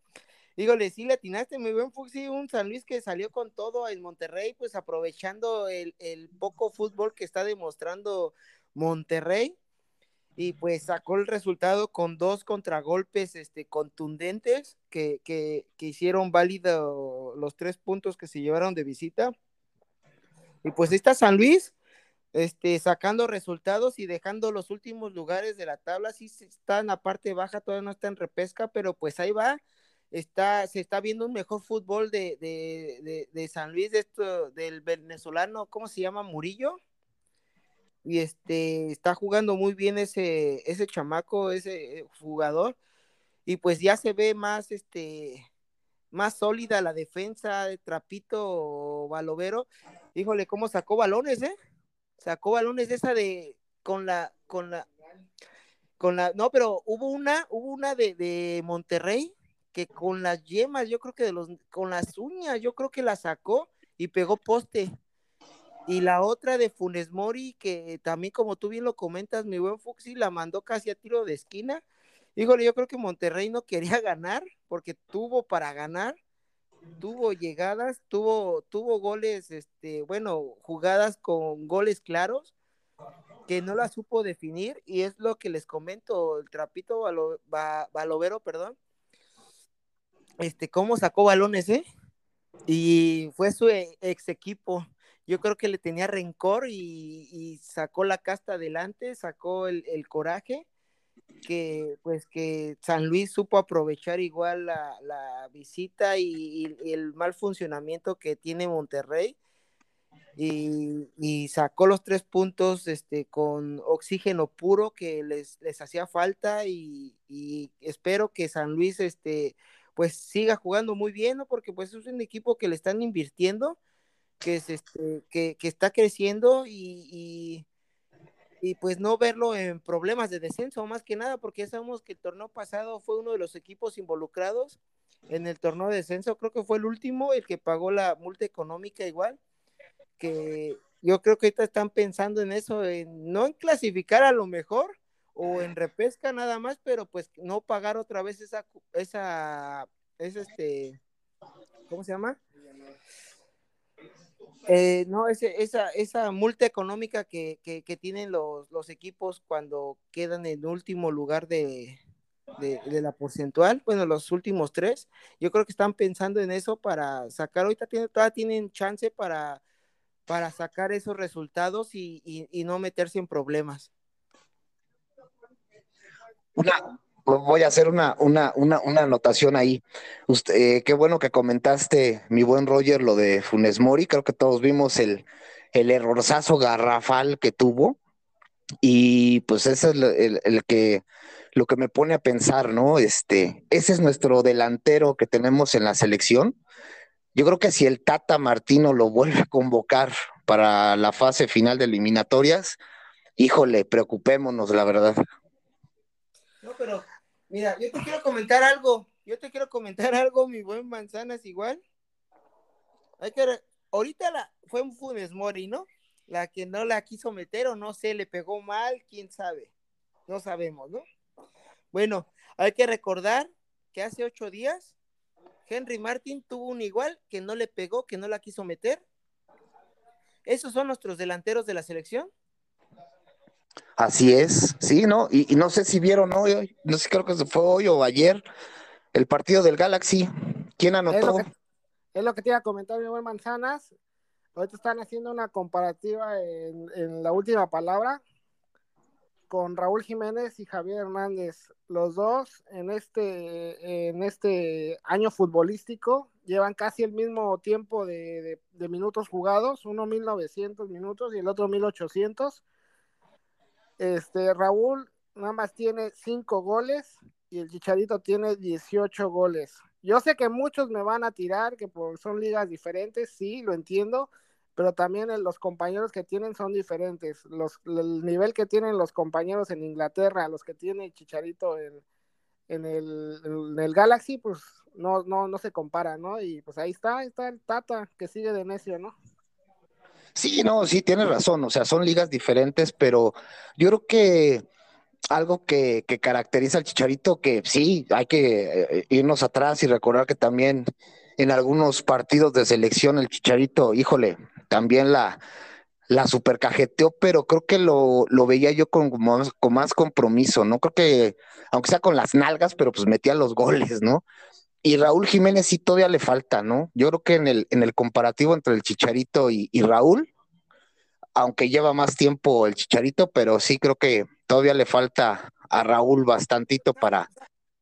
dígole, sí le atinaste, muy buen Fuxi, un San Luis que salió con todo en Monterrey, pues aprovechando el, el poco fútbol que está demostrando Monterrey y pues sacó el resultado con dos contragolpes este, contundentes que, que, que hicieron válido los tres puntos que se llevaron de visita. Y pues está San Luis, este, sacando resultados y dejando los últimos lugares de la tabla. Sí está en la parte baja, todavía no está en repesca, pero pues ahí va. Está, se está viendo un mejor fútbol de, de, de, San Luis, de esto, del venezolano, ¿cómo se llama? Murillo. Y este, está jugando muy bien ese, ese chamaco, ese jugador. Y pues ya se ve más, este, más sólida la defensa de Trapito Balovero. Híjole, cómo sacó balones, ¿eh? Sacó balones de esa de con la con la con la no, pero hubo una, hubo una de, de Monterrey que con las yemas, yo creo que de los con las uñas, yo creo que la sacó y pegó poste. Y la otra de Funes Mori, que también como tú bien lo comentas, mi buen Fuxi, la mandó casi a tiro de esquina Híjole, yo creo que Monterrey no quería ganar porque tuvo para ganar, tuvo llegadas, tuvo, tuvo goles, este, bueno, jugadas con goles claros que no la supo definir y es lo que les comento, el trapito Balo, ba, Balovero, perdón, este, cómo sacó balones, ¿eh? Y fue su ex equipo. Yo creo que le tenía rencor y, sacó la casta adelante, sacó el coraje que pues que San Luis supo aprovechar igual la, la visita y, el mal funcionamiento que tiene Monterrey y, y, sacó los tres puntos este, con oxígeno puro que les, les hacía falta y, y, espero que San Luis este, pues siga jugando muy bien, ¿no? porque pues es un equipo que le están invirtiendo, que, es este, que, que está creciendo y y pues no verlo en problemas de descenso, más que nada, porque ya sabemos que el torneo pasado fue uno de los equipos involucrados en el torneo de descenso, creo que fue el último, el que pagó la multa económica igual, que yo creo que ahorita están pensando en eso, en no en clasificar a lo mejor, o en repesca nada más, pero pues no pagar otra vez esa, esa, es este, ¿cómo se llama? Eh, no, ese, esa, esa multa económica que, que, tienen los, los, equipos cuando quedan en último lugar de, de, la porcentual, bueno, los últimos tres, yo creo que están pensando en eso para sacar, ahorita tienen, todavía tienen chance para, para sacar esos resultados y, y, no meterse en problemas. Una, voy a hacer una, una, una, una anotación ahí. Usted, eh, qué bueno que comentaste, mi buen Roger, lo de Funes Mori. Creo que todos vimos el, el errorzazo garrafal que tuvo. Y pues ese es el, el, que lo que me pone a pensar, ¿no? Este, ese es nuestro delantero que tenemos en la selección. Yo creo que si el Tata Martino lo vuelve a convocar para la fase final de eliminatorias, híjole, preocupémonos, la verdad. No, pero Mira, yo te quiero comentar algo. Yo te quiero comentar algo, mi buen Manzanas, igual. Hay que. Ahorita la... fue un Funes Mori, ¿no? La que no la quiso meter o no sé, le pegó mal, quién sabe. No sabemos, ¿no? Bueno, hay que recordar que hace ocho días Henry Martin tuvo un igual que no le pegó, que no la quiso meter. ¿Esos son nuestros delanteros de la selección? Así es, sí, ¿no? Y, no sé si vieron hoy, no sé, creo que fue hoy o ayer, el partido del Galaxy. ¿Quién anotó? Es lo que, te iba a comentar, mi buen Manzanas. Ahorita están haciendo una comparativa en, la última palabra con Raúl Jiménez y Javier Hernández. Los dos en este, en este año futbolístico llevan casi el mismo tiempo de, de minutos jugados, uno 1900 minutos y el otro 1800 este, Raúl nada más tiene cinco goles y el Chicharito tiene 18 goles. Yo sé que muchos me van a tirar, que son ligas diferentes, sí, lo entiendo, pero también los compañeros que tienen son diferentes. Los, el nivel que tienen los compañeros en Inglaterra, los que tiene Chicharito en, en, el, el Galaxy, pues no, no, no se compara, ¿no? Y pues ahí está, ahí está el Tata que sigue de necio, ¿no? Sí, no, sí, tienes razón, o sea, son ligas diferentes, pero yo creo que algo que, caracteriza al Chicharito, que sí, hay que eh, irnos atrás y recordar que también en algunos partidos de selección el Chicharito, híjole, también la, la supercajeteó, pero creo que lo, lo veía yo con, con, más compromiso, ¿no? Creo que, aunque sea con las nalgas, pero pues metía los goles, ¿no? Y Raúl Jiménez sí todavía le falta, ¿no? Yo creo que en el, en el comparativo entre el Chicharito y, Raúl, aunque lleva más tiempo el Chicharito, pero sí creo que todavía le falta a Raúl bastantito para,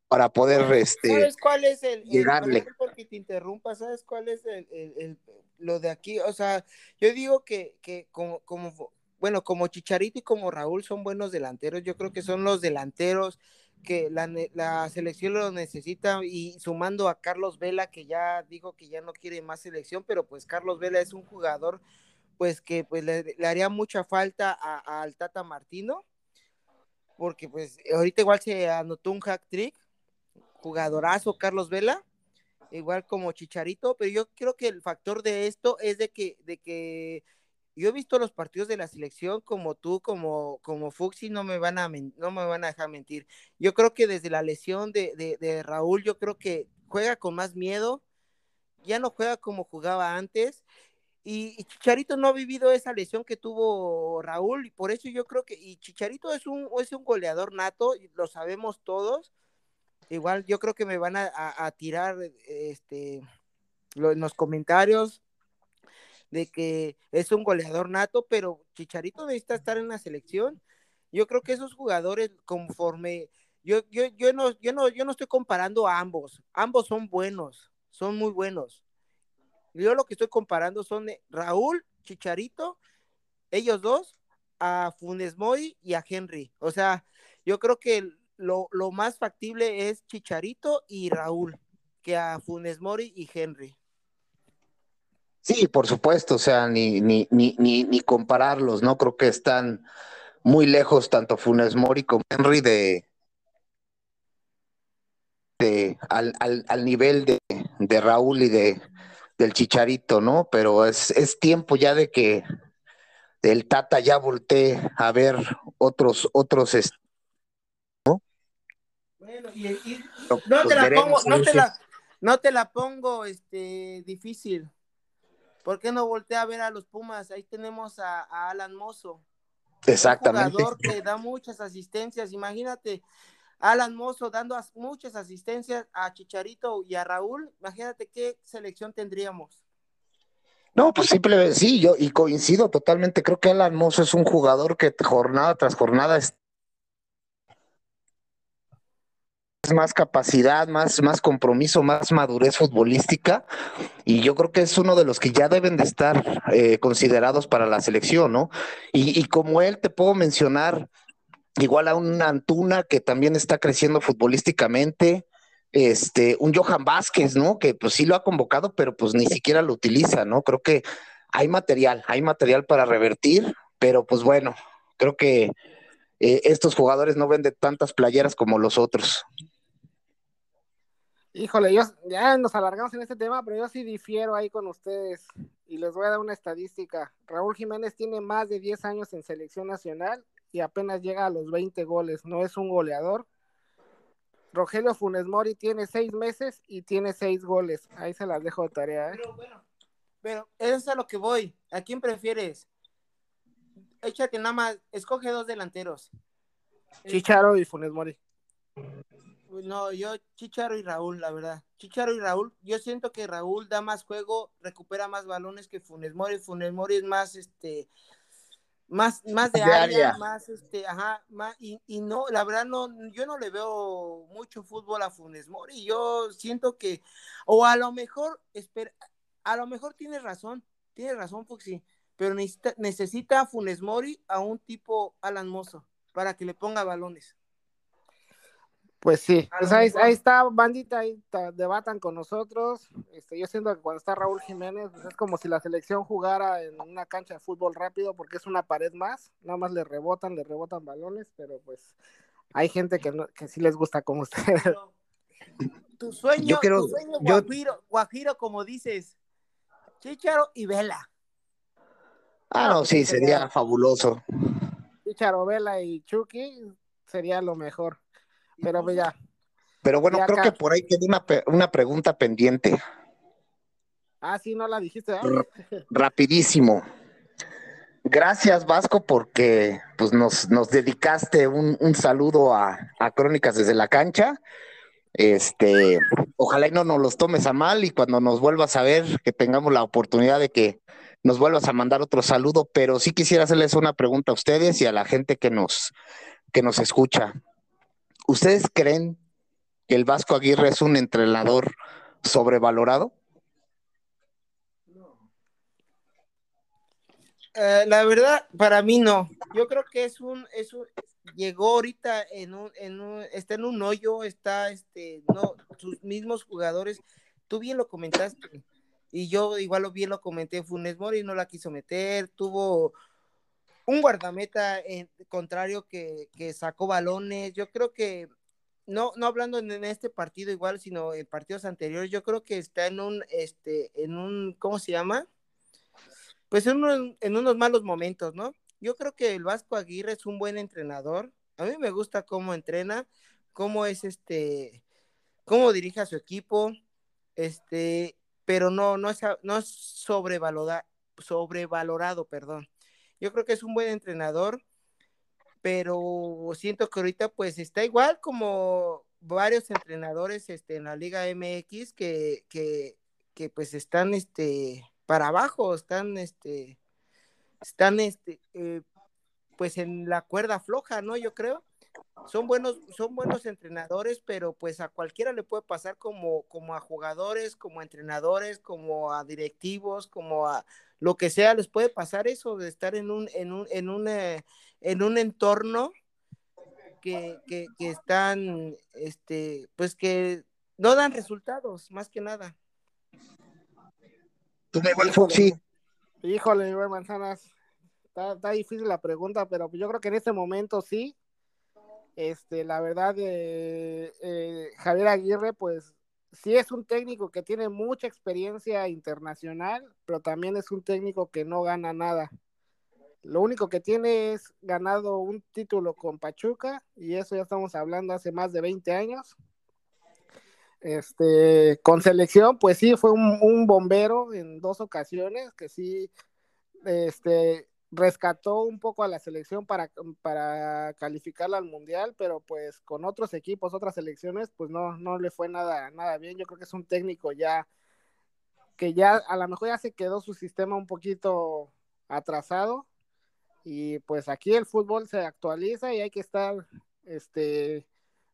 para poder este ¿Sabes cuál es el, llegarle? porque te interrumpa, ¿sabes cuál es el, lo de aquí? O sea, yo digo que, que como, como, bueno, como Chicharito y como Raúl son buenos delanteros, yo creo que son los delanteros que la, la, selección lo necesita y sumando a Carlos Vela que ya dijo que ya no quiere más selección, pero pues Carlos Vela es un jugador pues que pues le, haría mucha falta al Tata Martino porque pues ahorita igual se anotó un hack trick, jugadorazo Carlos Vela, igual como Chicharito, pero yo creo que el factor de esto es de que de que yo he visto los partidos de la selección como tú, como, como Fuxi, no me van a no me van a dejar mentir. Yo creo que desde la lesión de, de, Raúl, yo creo que juega con más miedo, ya no juega como jugaba antes. Y, Chicharito no ha vivido esa lesión que tuvo Raúl, y por eso yo creo que, y Chicharito es un, es un goleador nato, lo sabemos todos. Igual yo creo que me van a, a, tirar este, en los comentarios de que es un goleador nato, pero Chicharito necesita estar en la selección. Yo creo que esos jugadores, conforme, yo, yo, yo, no, yo, no, yo no estoy comparando a ambos, ambos son buenos, son muy buenos. Yo lo que estoy comparando son Raúl, Chicharito, ellos dos, a Funes Mori y a Henry. O sea, yo creo que lo, lo más factible es Chicharito y Raúl que a Funes Mori y Henry. Sí, por supuesto, o sea, ni, ni, ni, ni, compararlos, ¿no? Creo que están muy lejos tanto Funes Mori como Henry de, de al, al, al nivel de, de, Raúl y de del Chicharito, ¿no? Pero es, es tiempo ya de que el Tata ya voltee a ver otros, otros, Bueno, y, no, te la pongo, no te la, no te la pongo este, difícil. ¿Por qué no voltea a ver a los Pumas? Ahí tenemos a, a Alan Mozo. Exactamente. Un jugador que da muchas asistencias. Imagínate, Alan Mozo dando muchas asistencias a Chicharito y a Raúl. Imagínate qué selección tendríamos. No, pues simplemente sí, yo y coincido totalmente. Creo que Alan Mozo es un jugador que jornada tras jornada es más capacidad, más, más compromiso, más madurez futbolística y yo creo que es uno de los que ya deben de estar eh, considerados para la selección, ¿no? Y, como él te puedo mencionar igual a un Antuna que también está creciendo futbolísticamente, este, un Johan Vázquez, ¿no? Que pues sí lo ha convocado, pero pues ni siquiera lo utiliza, ¿no? Creo que hay material, hay material para revertir, pero pues bueno, creo que eh, estos jugadores no venden tantas playeras como los otros. Híjole, yo ya nos alargamos en este tema, pero yo sí difiero ahí con ustedes y les voy a dar una estadística. Raúl Jiménez tiene más de 10 años en selección nacional y apenas llega a los 20 goles, no es un goleador. Rogelio Funes Mori tiene 6 meses y tiene 6 goles. Ahí se las dejo de tarea. ¿eh? Pero bueno, pero eso es a lo que voy. ¿A quién prefieres? Échate nada más, escoge dos delanteros. Chicharo y Funes Mori. No, yo Chicharo y Raúl, la verdad. Chicharo y Raúl, yo siento que Raúl da más juego, recupera más balones que Funes Mori. Funes Mori es más, este, más, más de, área, más, este, ajá, más, y, y, no, la verdad no, yo no le veo mucho fútbol a Funes Mori. Yo siento que, o a lo mejor, espera, a lo mejor tiene razón, tiene razón, Fuxi, pero necesita, necesita a Funes Mori a un tipo Alan Mozo para que le ponga balones. Pues sí, pues ahí, está, bandita, ahí debatan con nosotros. Este, yo siento que cuando está Raúl Jiménez, pues es como si la selección jugara en una cancha de fútbol rápido, porque es una pared más, nada más le rebotan, le rebotan balones, pero pues hay gente que, no, que sí les gusta como ustedes. Tu sueño, tu sueño guajiro, guajiro, como dices, Chicharo y Vela. Ah, no, sí, sería fabuloso. Chicharo, Vela y Chucky sería lo mejor. Pero pues ya. Pero bueno, creo que por ahí tiene una, una pregunta pendiente. Ah, sí, no la dijiste. Rapidísimo. Gracias, Vasco, porque pues, nos, nos dedicaste un, un saludo a, a, Crónicas desde la cancha. Este, ojalá y no nos los tomes a mal y cuando nos vuelvas a ver, que tengamos la oportunidad de que nos vuelvas a mandar otro saludo, pero sí quisiera hacerles una pregunta a ustedes y a la gente que nos, que nos escucha. ¿Ustedes creen que el Vasco Aguirre es un entrenador sobrevalorado? Uh, la verdad, para mí no. Yo creo que es un, es un llegó ahorita en un, en un, está en un hoyo, está, este, no, sus mismos jugadores. Tú bien lo comentaste y yo igual lo bien lo comenté. Funes Mori no la quiso meter, tuvo un guardameta en, contrario que, que, sacó balones. Yo creo que, no, no hablando en, en, este partido igual, sino en partidos anteriores, yo creo que está en un, este, en un, ¿cómo se llama? Pues en, un, en unos malos momentos, ¿no? Yo creo que el Vasco Aguirre es un buen entrenador. A mí me gusta cómo entrena, cómo es este, cómo dirige a su equipo, este, pero no, no es, no es sobrevalorado, sobrevalorado, perdón. Yo creo que es un buen entrenador, pero siento que ahorita pues está igual como varios entrenadores este, en la Liga MX que, que, que pues están este, para abajo, están, este, están este, eh, pues en la cuerda floja, ¿no? Yo creo. Son buenos, son buenos entrenadores, pero pues a cualquiera le puede pasar como, como a jugadores, como a entrenadores, como a directivos, como a, lo que sea, les puede pasar eso de estar en un, en un, en un, eh, en un entorno que, que, que, están, este, pues que no dan resultados, más que nada. ¿Tú me sí. Híjole, manzanas. Está, está, difícil la pregunta, pero yo creo que en este momento sí. Este, la verdad, eh, eh, Javier Aguirre, pues sí es un técnico que tiene mucha experiencia internacional, pero también es un técnico que no gana nada. Lo único que tiene es ganado un título con Pachuca y eso ya estamos hablando hace más de 20 años. Este, con selección, pues sí, fue un, bombero en dos ocasiones que sí, este, rescató un poco a la selección para, para calificarla al mundial, pero pues con otros equipos, otras selecciones, pues no, no le fue nada, nada bien. Yo creo que es un técnico ya que ya a lo mejor ya se quedó su sistema un poquito atrasado y pues aquí el fútbol se actualiza y hay que estar este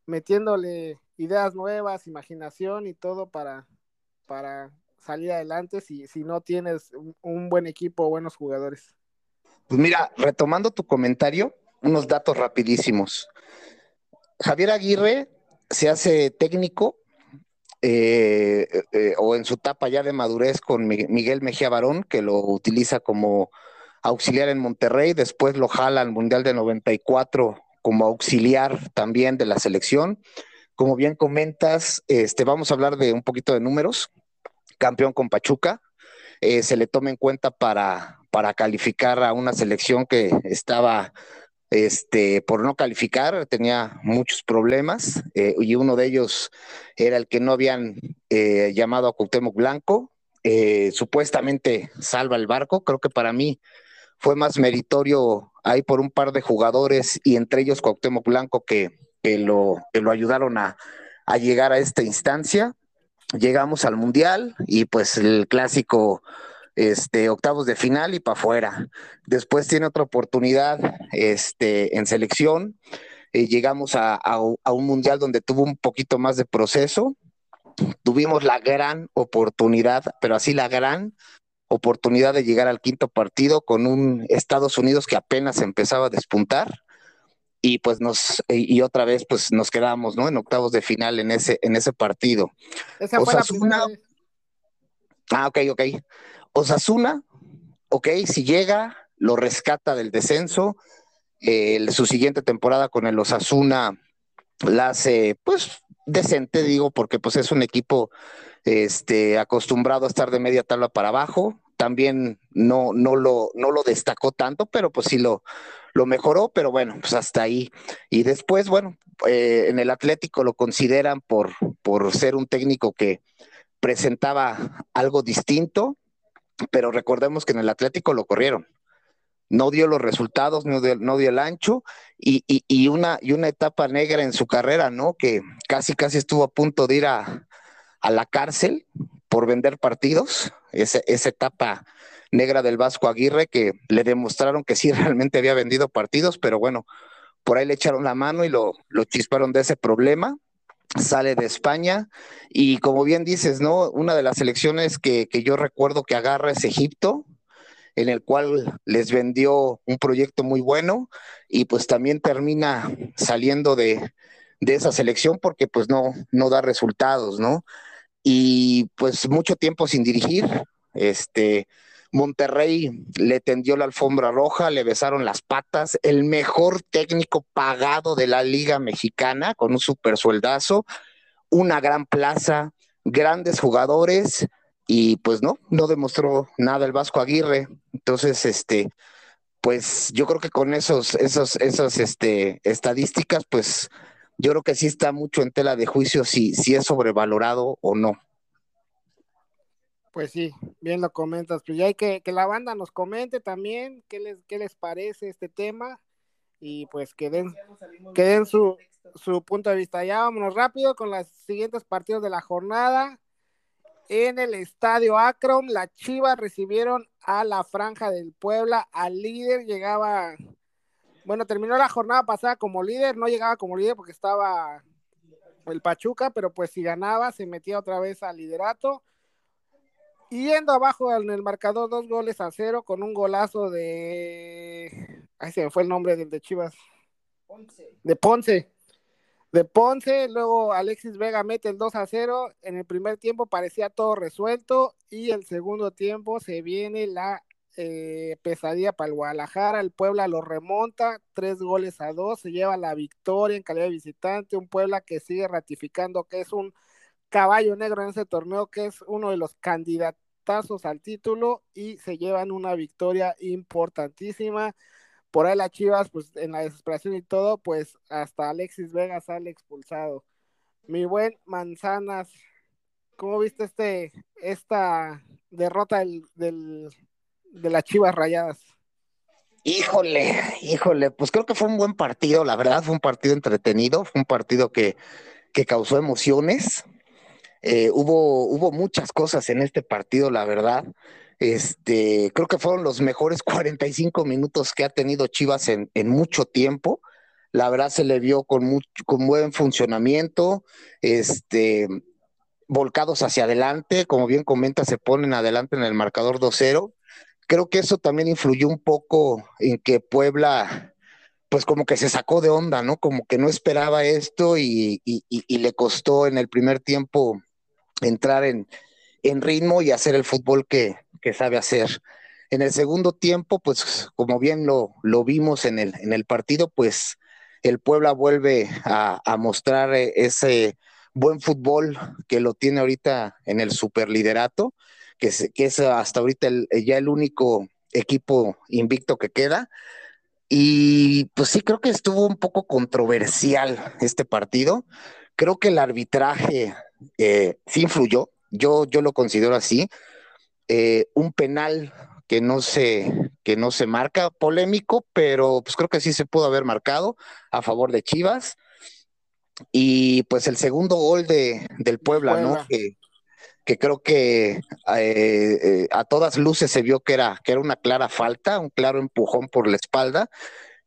metiéndole ideas nuevas, imaginación y todo para, para salir adelante si, si no tienes un, buen equipo, buenos jugadores. Pues mira, retomando tu comentario, unos datos rapidísimos. Javier Aguirre se hace técnico eh, eh, o en su etapa ya de madurez con Miguel Mejía Barón, que lo utiliza como auxiliar en Monterrey, después lo jala al Mundial de 94 como auxiliar también de la selección. Como bien comentas, este, vamos a hablar de un poquito de números. Campeón con Pachuca, eh, se le toma en cuenta para, para calificar a una selección que estaba este, por no calificar, tenía muchos problemas eh, y uno de ellos era el que no habían eh, llamado a Cuauhtémoc Blanco. supuestamente salva el barco, creo que para mí fue más meritorio ahí por un par de jugadores y entre ellos Cuauhtémoc Blanco que, lo, lo ayudaron a, llegar a esta instancia. Llegamos al Mundial y pues el clásico este, octavos de final y para afuera. Después tiene otra oportunidad este, en selección. Eh, llegamos a, a, un mundial donde tuvo un poquito más de proceso. Tuvimos la gran oportunidad, pero así la gran oportunidad de llegar al quinto partido con un Estados Unidos que apenas empezaba a despuntar y pues nos y otra vez pues nos quedamos no en octavos de final en ese en ese partido Osasuna ah ok ok Osasuna ok si llega lo rescata del descenso su siguiente temporada con el Osasuna la hace pues decente digo porque pues es un equipo este, acostumbrado a estar de media tabla para abajo. También no, no, lo, no lo destacó tanto, pero pues sí lo, lo mejoró, pero bueno, pues hasta ahí. Y después, bueno, eh, en el Atlético lo consideran por, por ser un técnico que presentaba algo distinto, pero recordemos que en el Atlético lo corrieron. No dio los resultados, no dio, el ancho y, una, y una etapa negra en su carrera, ¿no? Que casi, casi estuvo a punto de ir a, a la cárcel por vender partidos, esa etapa negra del Vasco Aguirre que le demostraron que sí realmente había vendido partidos, pero bueno, por ahí le echaron la mano y lo, lo chisparon de ese problema sale de España y como bien dices, ¿no? Una de las elecciones que, que, yo recuerdo que agarra es Egipto, en el cual les vendió un proyecto muy bueno y pues también termina saliendo de, de esa selección porque pues no, no da resultados, ¿no? y pues mucho tiempo sin dirigir. Este, Monterrey le tendió la alfombra roja, le besaron las patas, el mejor técnico pagado de la Liga Mexicana con un super sueldazo, una gran plaza, grandes jugadores y pues no, no demostró nada el Vasco Aguirre. Entonces, este, pues yo creo que con esos, esos, esas este, estadísticas, pues yo creo que sí está mucho en tela de juicio si, si es sobrevalorado o no. Pues sí, bien lo comentas, pues ya hay que que la banda nos comente también qué les, qué les parece este tema y pues que den, su, su punto de vista. Ya vámonos rápido con los siguientes partidos de la jornada. En el estadio Akron, las Chivas recibieron a la Franja del Puebla, al líder llegaba bueno, terminó la jornada pasada como líder, no llegaba como líder porque estaba el Pachuca, pero pues si ganaba se metía otra vez al liderato. Yendo abajo en el marcador dos goles a cero con un golazo de... Ahí se me fue el nombre del de Chivas. Ponce. De Ponce. De Ponce, luego Alexis Vega mete el 2 a 0. En el primer tiempo parecía todo resuelto y el segundo tiempo se viene la eh, pesadilla para el Guadalajara, el Puebla lo remonta, tres goles a dos, se lleva la victoria en calidad de visitante, un Puebla que sigue ratificando que es un caballo negro en ese torneo, que es uno de los candidatos puntazos al título y se llevan una victoria importantísima. Por ahí las Chivas, pues en la desesperación y todo, pues hasta Alexis Vega sale expulsado. Mi buen Manzanas, ¿cómo viste este, esta derrota del, del, de las Chivas Rayadas? Híjole, híjole, pues creo que fue un buen partido, la verdad, fue un partido entretenido, fue un partido que, que causó emociones. Eh, hubo, hubo muchas cosas en este partido, la verdad. Este, creo que fueron los mejores 45 minutos que ha tenido Chivas en, mucho tiempo. La verdad se le vio con, con buen funcionamiento, este, volcados hacia adelante, como bien comenta, se ponen adelante en el marcador 2-0 creo que eso también influyó un poco en que Puebla, pues como que se sacó de onda, ¿no? Como que no esperaba esto y, y le costó en el primer tiempo entrar en, en ritmo y hacer el fútbol que, que, sabe hacer. En el segundo tiempo, pues como bien lo, lo vimos en el, en el partido, pues el Puebla vuelve a, a mostrar ese buen fútbol que lo tiene ahorita en el superliderato que, que es hasta ahorita ya el único equipo invicto que queda. Y pues sí, creo que estuvo un poco controversial este partido. Creo que el arbitraje eh, sí influyó, yo, yo lo considero así. Eh, un penal que no se que no se marca polémico, pero pues creo que sí se pudo haber marcado a favor de Chivas. Y pues el segundo gol de, del Puebla, Puebla. ¿no? Que, que creo que eh, a todas luces se vio que era, que era una clara falta, un claro empujón por la espalda,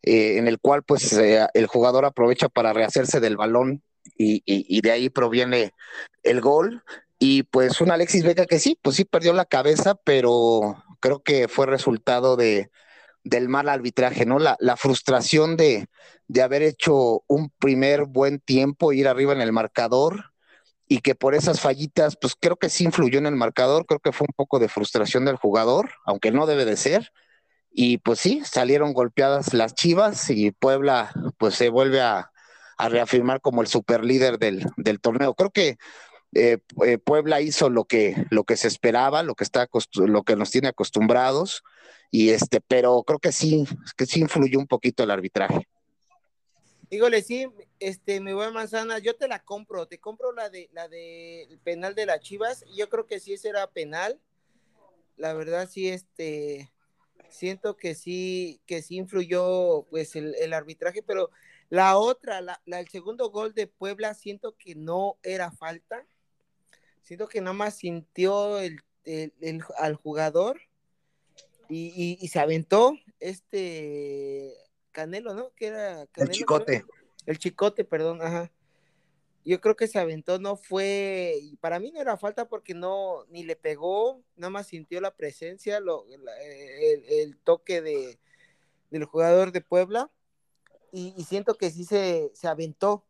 eh, en el cual pues el jugador aprovecha para rehacerse del balón y, de ahí proviene el gol. Y pues un Alexis Vega que sí, pues sí perdió la cabeza, pero creo que fue resultado de, del mal arbitraje, ¿no? La, la frustración de, de haber hecho un primer buen tiempo, ir arriba en el marcador, y que por esas fallitas, pues creo que sí influyó en el marcador, creo que fue un poco de frustración del jugador, aunque no debe de ser. Y pues sí, salieron golpeadas las Chivas y Puebla pues se vuelve a, a reafirmar como el superlíder del, del torneo. Creo que eh, eh, Puebla hizo lo que, lo que se esperaba, lo que, está lo que nos tiene acostumbrados, y este, pero creo que sí, que sí influyó un poquito el arbitraje. Híjole, sí, este, mi buen manzana, yo te la compro, te compro la de la de el penal de las Chivas, yo creo que sí ese era penal. La verdad sí este siento que sí que sí influyó pues el, el arbitraje, pero la otra, la, la, el segundo gol de Puebla siento que no era falta. Siento que nada más sintió el, el, el al jugador y, y, y se aventó este Canelo, ¿no? Que era Canelo, el chicote. Creo. El chicote, perdón, ajá. Yo creo que se aventó, no fue, para mí no era falta porque no, ni le pegó, nada más sintió la presencia, lo, la, el, el, toque de, del jugador de Puebla, y, y siento que sí se, se, aventó.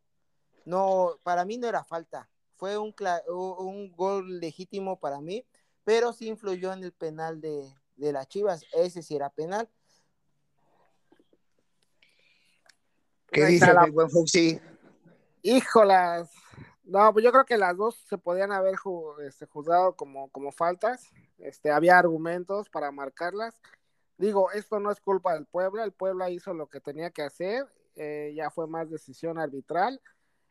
No, para mí no era falta, fue un, un gol legítimo para mí, pero sí influyó en el penal de, de las Chivas, ese sí era penal ¿Qué dice la... buen Fuxi? Híjolas. No, pues yo creo que las dos se podían haber este, juzgado como, como faltas. Este, había argumentos para marcarlas. Digo, esto no es culpa del Puebla. El Puebla hizo lo que tenía que hacer. Eh, ya fue más decisión arbitral.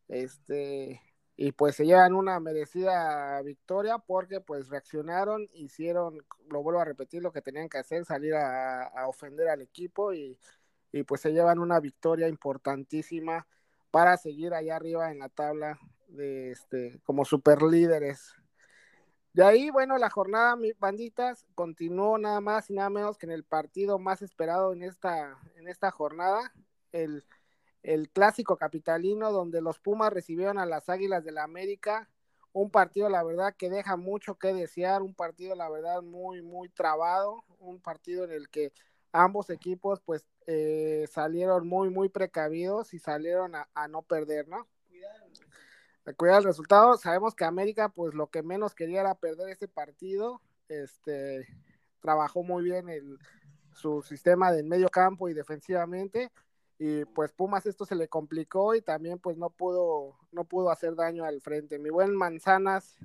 Este, y pues se llevan una merecida victoria porque pues reaccionaron, hicieron, lo vuelvo a repetir, lo que tenían que hacer, salir a, ofender al equipo y y pues se llevan una victoria importantísima para seguir allá arriba en la tabla de este como super líderes. De ahí, bueno, la jornada, mis banditas, continuó nada más y nada menos que en el partido más esperado en esta, en esta jornada, el, el clásico capitalino, donde los Pumas recibieron a las Águilas de la América, un partido, la verdad, que deja mucho que desear, un partido, la verdad, muy, muy trabado, un partido en el que ambos equipos, pues, eh, salieron muy, muy precavidos y salieron a, a no perder, ¿no? Cuidar el resultado, sabemos que América, pues lo que menos quería era perder este partido, este, trabajó muy bien el, su sistema de medio campo y defensivamente, y pues Pumas esto se le complicó y también pues no pudo, no pudo hacer daño al frente. Mi buen Manzanas,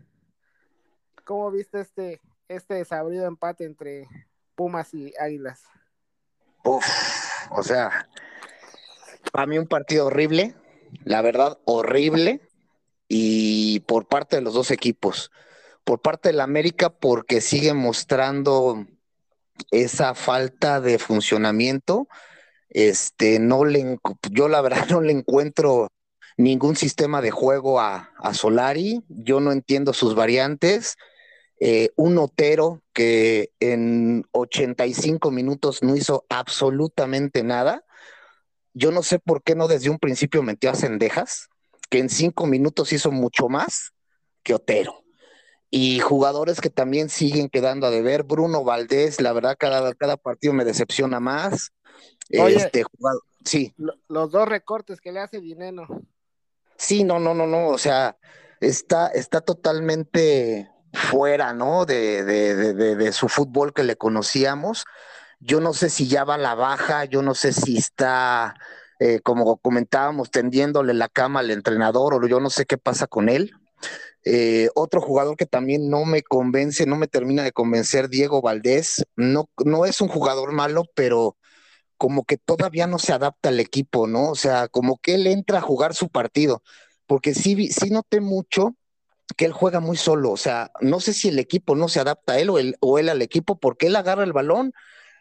¿cómo viste este, este desabrido empate entre Pumas y Águilas? Uf, o sea, para mí un partido horrible, la verdad, horrible, y por parte de los dos equipos. Por parte del América, porque sigue mostrando esa falta de funcionamiento. Este, no le, yo la verdad no le encuentro ningún sistema de juego a, a Solari, yo no entiendo sus variantes. Eh, un Otero que en 85 minutos no hizo absolutamente nada. Yo no sé por qué no desde un principio metió a Cendejas, que en cinco minutos hizo mucho más que Otero. Y jugadores que también siguen quedando a deber. Bruno Valdés, la verdad, cada, cada partido me decepciona más. Oye, este jugador, sí. Los dos recortes que le hace Dineno. Sí, no, no, no, no. O sea, está, está totalmente fuera, ¿no? De, de, de, de, su fútbol que le conocíamos. Yo no sé si ya va a la baja, yo no sé si está, eh, como comentábamos, tendiéndole la cama al entrenador o yo no sé qué pasa con él. Eh, otro jugador que también no me convence, no me termina de convencer, Diego Valdés. No, no es un jugador malo, pero como que todavía no se adapta al equipo, ¿no? O sea, como que él entra a jugar su partido, porque sí, sí noté mucho que él juega muy solo, o sea, no sé si el equipo no se adapta a él o, él o él al equipo, porque él agarra el balón,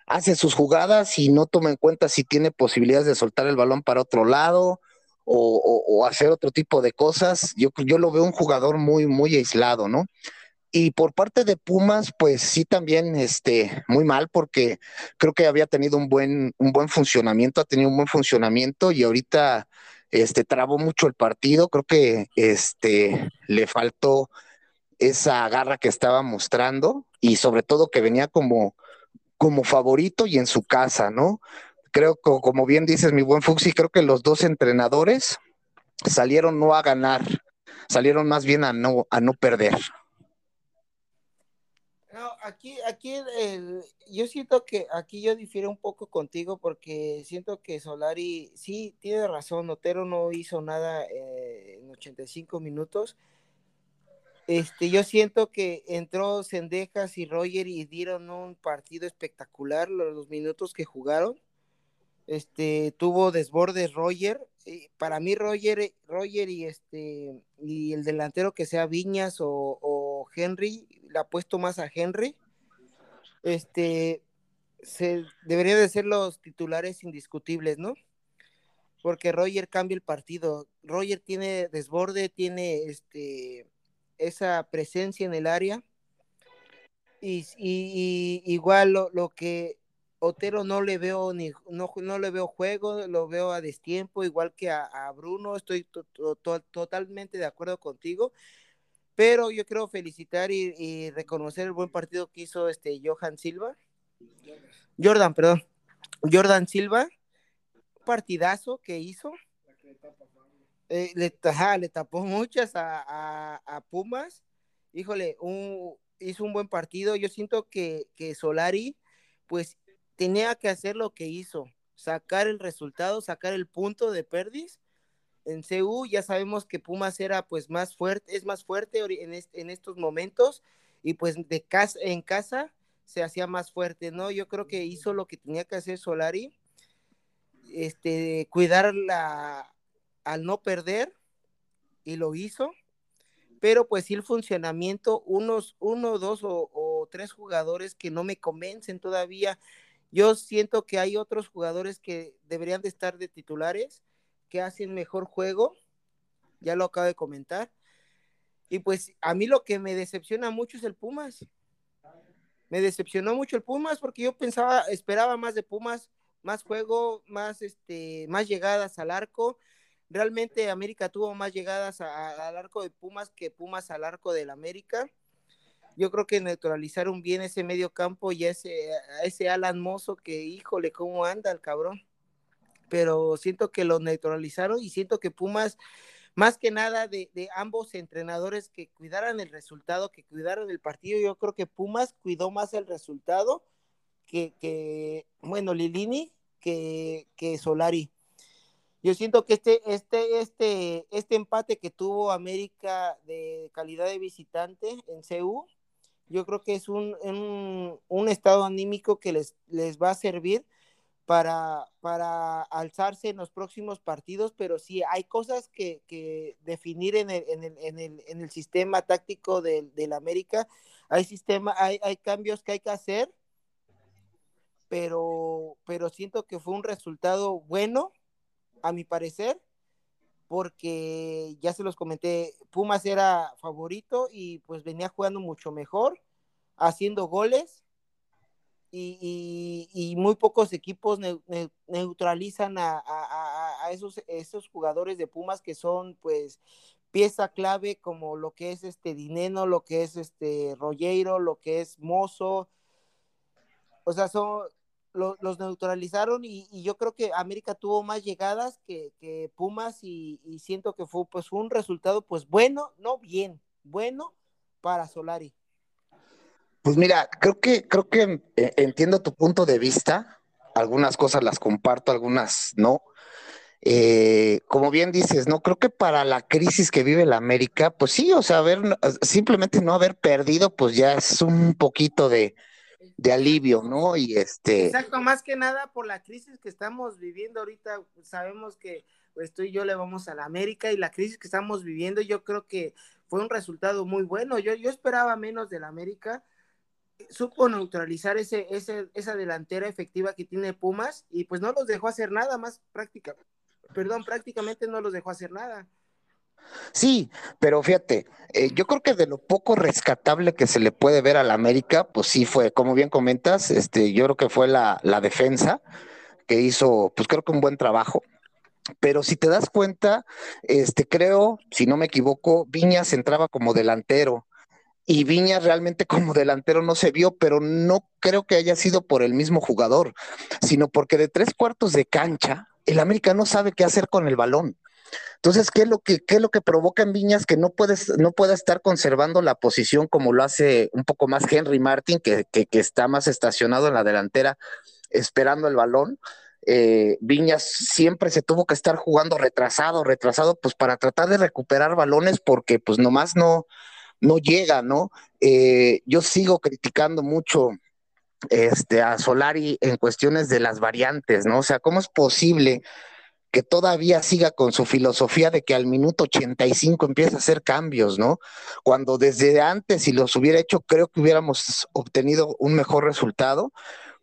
hace sus jugadas y no toma en cuenta si tiene posibilidades de soltar el balón para otro lado o, hacer otro tipo de cosas. Yo, yo lo veo un jugador muy, muy aislado, ¿no? Y por parte de Pumas, pues sí también este, muy mal porque creo que había tenido un buen, un buen funcionamiento, ha tenido un buen funcionamiento y ahorita este, trabó mucho el partido, creo que este, le faltó esa garra que estaba mostrando y sobre todo que venía como, como favorito y en su casa, ¿no? Creo que, como bien dices, mi buen Fuxi, creo que los dos entrenadores salieron no a ganar, salieron más bien a no, a no perder. No, aquí, aquí el, yo siento que aquí yo difiero un poco contigo porque siento que Solari, sí, tiene razón, Otero no hizo nada eh, en 85 minutos. Este, yo siento que entró Sendejas y Roger y dieron un partido espectacular los, minutos que jugaron. Este, tuvo desbordes Roger. Y para mí Roger, Roger y este y el delantero que sea Viñas o, o Henry, le apuesto más a Henry. Este se deberían de ser los titulares indiscutibles, ¿no? Porque Roger cambia el partido. Roger tiene desborde, tiene este esa presencia en el área. Y, igual lo, lo, que Otero no le veo ni no, no, le veo juego, lo veo a destiempo, igual que a, Bruno, estoy to, to, to, totalmente de acuerdo contigo. Pero yo quiero felicitar y, y, reconocer el buen partido que hizo este Johan Silva. Jordan, perdón. Jordan Silva, partidazo que hizo. Eh, le, le, tapó muchas a, a, Pumas. Híjole, un, hizo un buen partido. Yo siento que, que, Solari, pues, tenía que hacer lo que hizo, sacar el resultado, sacar el punto de Perdis. En CU ya sabemos que Pumas era pues más fuerte, es más fuerte en, en estos momentos y pues de casa, en casa se hacía más fuerte, ¿no? Yo creo que hizo lo que tenía que hacer Solari, este, cuidar la, al no perder y lo hizo, pero pues sí el funcionamiento, unos, uno, dos o, o, tres jugadores que no me convencen todavía. Yo siento que hay otros jugadores que deberían de estar de titulares, que hacen mejor juego, ya lo acabo de comentar. Y pues a mí lo que me decepciona mucho es el Pumas. Me decepcionó mucho el Pumas porque yo pensaba, esperaba más de Pumas, más juego, más este, más llegadas al arco realmente América tuvo más llegadas a, al arco de Pumas que Pumas al arco del América. Yo creo que neutralizaron bien ese medio campo y ese, ese Alan Mozo que, híjole, cómo anda el cabrón. Pero siento que lo neutralizaron y siento que Pumas, más que nada de, de ambos entrenadores que cuidaran el resultado, que cuidaran el partido, yo creo que Pumas cuidó más el resultado que, que bueno, Lilini que, que Solari yo siento que este, este, este, este empate que tuvo América de calidad de visitante en CU, Yo creo que es un, un, estado anímico que les, les va a servir para, para alzarse en los próximos partidos, pero sí hay cosas que, que definir en el, en, el, en, el, en el sistema táctico del, del América. Hay, sistema, hay, hay cambios que hay que hacer, pero, pero siento que fue un resultado bueno, a mi parecer, porque ya se los comenté, Pumas era favorito y pues venía jugando mucho mejor, haciendo goles y, muy pocos equipos neutralizan a, esos, esos jugadores de Pumas que son pues pieza clave como lo que es este Dineno, lo que es este Rollero, lo que es Mozo. O sea, son, los neutralizaron y, yo creo que América tuvo más llegadas que, Pumas y, siento que fue pues un resultado pues bueno, no bien, bueno para Solari. Pues mira, creo que, creo que eh, entiendo tu punto de vista. Algunas cosas las comparto, algunas no. Eh, como bien dices, no creo que para la crisis que vive la América, pues sí, o sea, haber, simplemente no haber perdido, pues ya es un poquito de, de alivio, ¿no? Y este. Exacto, más que nada por la crisis que estamos viviendo ahorita, sabemos que pues, tú y yo le vamos a la América y la crisis que estamos viviendo, yo creo que fue un resultado muy bueno. Yo, yo esperaba menos de la América supo neutralizar ese, ese, esa delantera efectiva que tiene Pumas y pues no los dejó hacer nada más práctica, perdón, prácticamente no los dejó hacer nada. Sí, pero fíjate, eh, yo creo que de lo poco rescatable que se le puede ver a la América, pues sí fue, como bien comentas, este, yo creo que fue la, la defensa que hizo, pues creo que un buen trabajo. Pero si te das cuenta, este, creo, si no me equivoco, Viñas entraba como delantero y Viña realmente como delantero no se vio, pero no creo que haya sido por el mismo jugador, sino porque de tres cuartos de cancha, el América no sabe qué hacer con el balón. Entonces, ¿qué es lo que, es lo que provoca en Viñas que no, puedes, no pueda estar conservando la posición como lo hace un poco más Henry Martin, que, que, está más estacionado en la delantera esperando el balón? Eh, Viñas siempre se tuvo que estar jugando retrasado, retrasado, pues para tratar de recuperar balones porque pues nomás no, no llega, ¿no? Eh, yo sigo criticando mucho este, a Solari en cuestiones de las variantes, ¿no? O sea, ¿cómo es posible que todavía siga con su filosofía de que al minuto 85 empieza a hacer cambios, ¿no? Cuando desde antes, si los hubiera hecho, creo que hubiéramos obtenido un mejor resultado.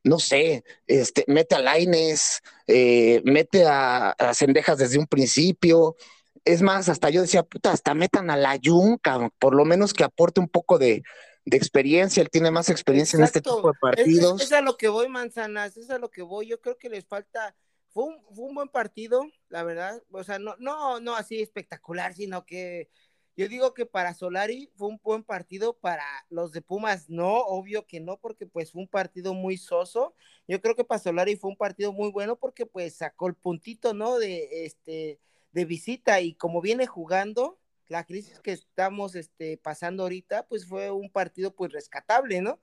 No sé, este, mete a Laines, eh, mete a, a Cendejas desde un principio, es más, hasta yo decía, puta, hasta metan a la Yunca, por lo menos que aporte un poco de, experiencia, él tiene más experiencia en este tipo de partidos. Es, es, a lo que voy, Manzanas, es a lo que voy, yo creo que les falta, fue un, fue un buen partido, la verdad, o sea, no, no, no así espectacular, sino que yo digo que para Solari fue un buen partido, para los de Pumas no, obvio que no, porque pues fue un partido muy soso. Yo creo que para Solari fue un partido muy bueno porque pues sacó el puntito, ¿no? De este de visita y como viene jugando, la crisis que estamos este, pasando ahorita, pues fue un partido pues rescatable, ¿no?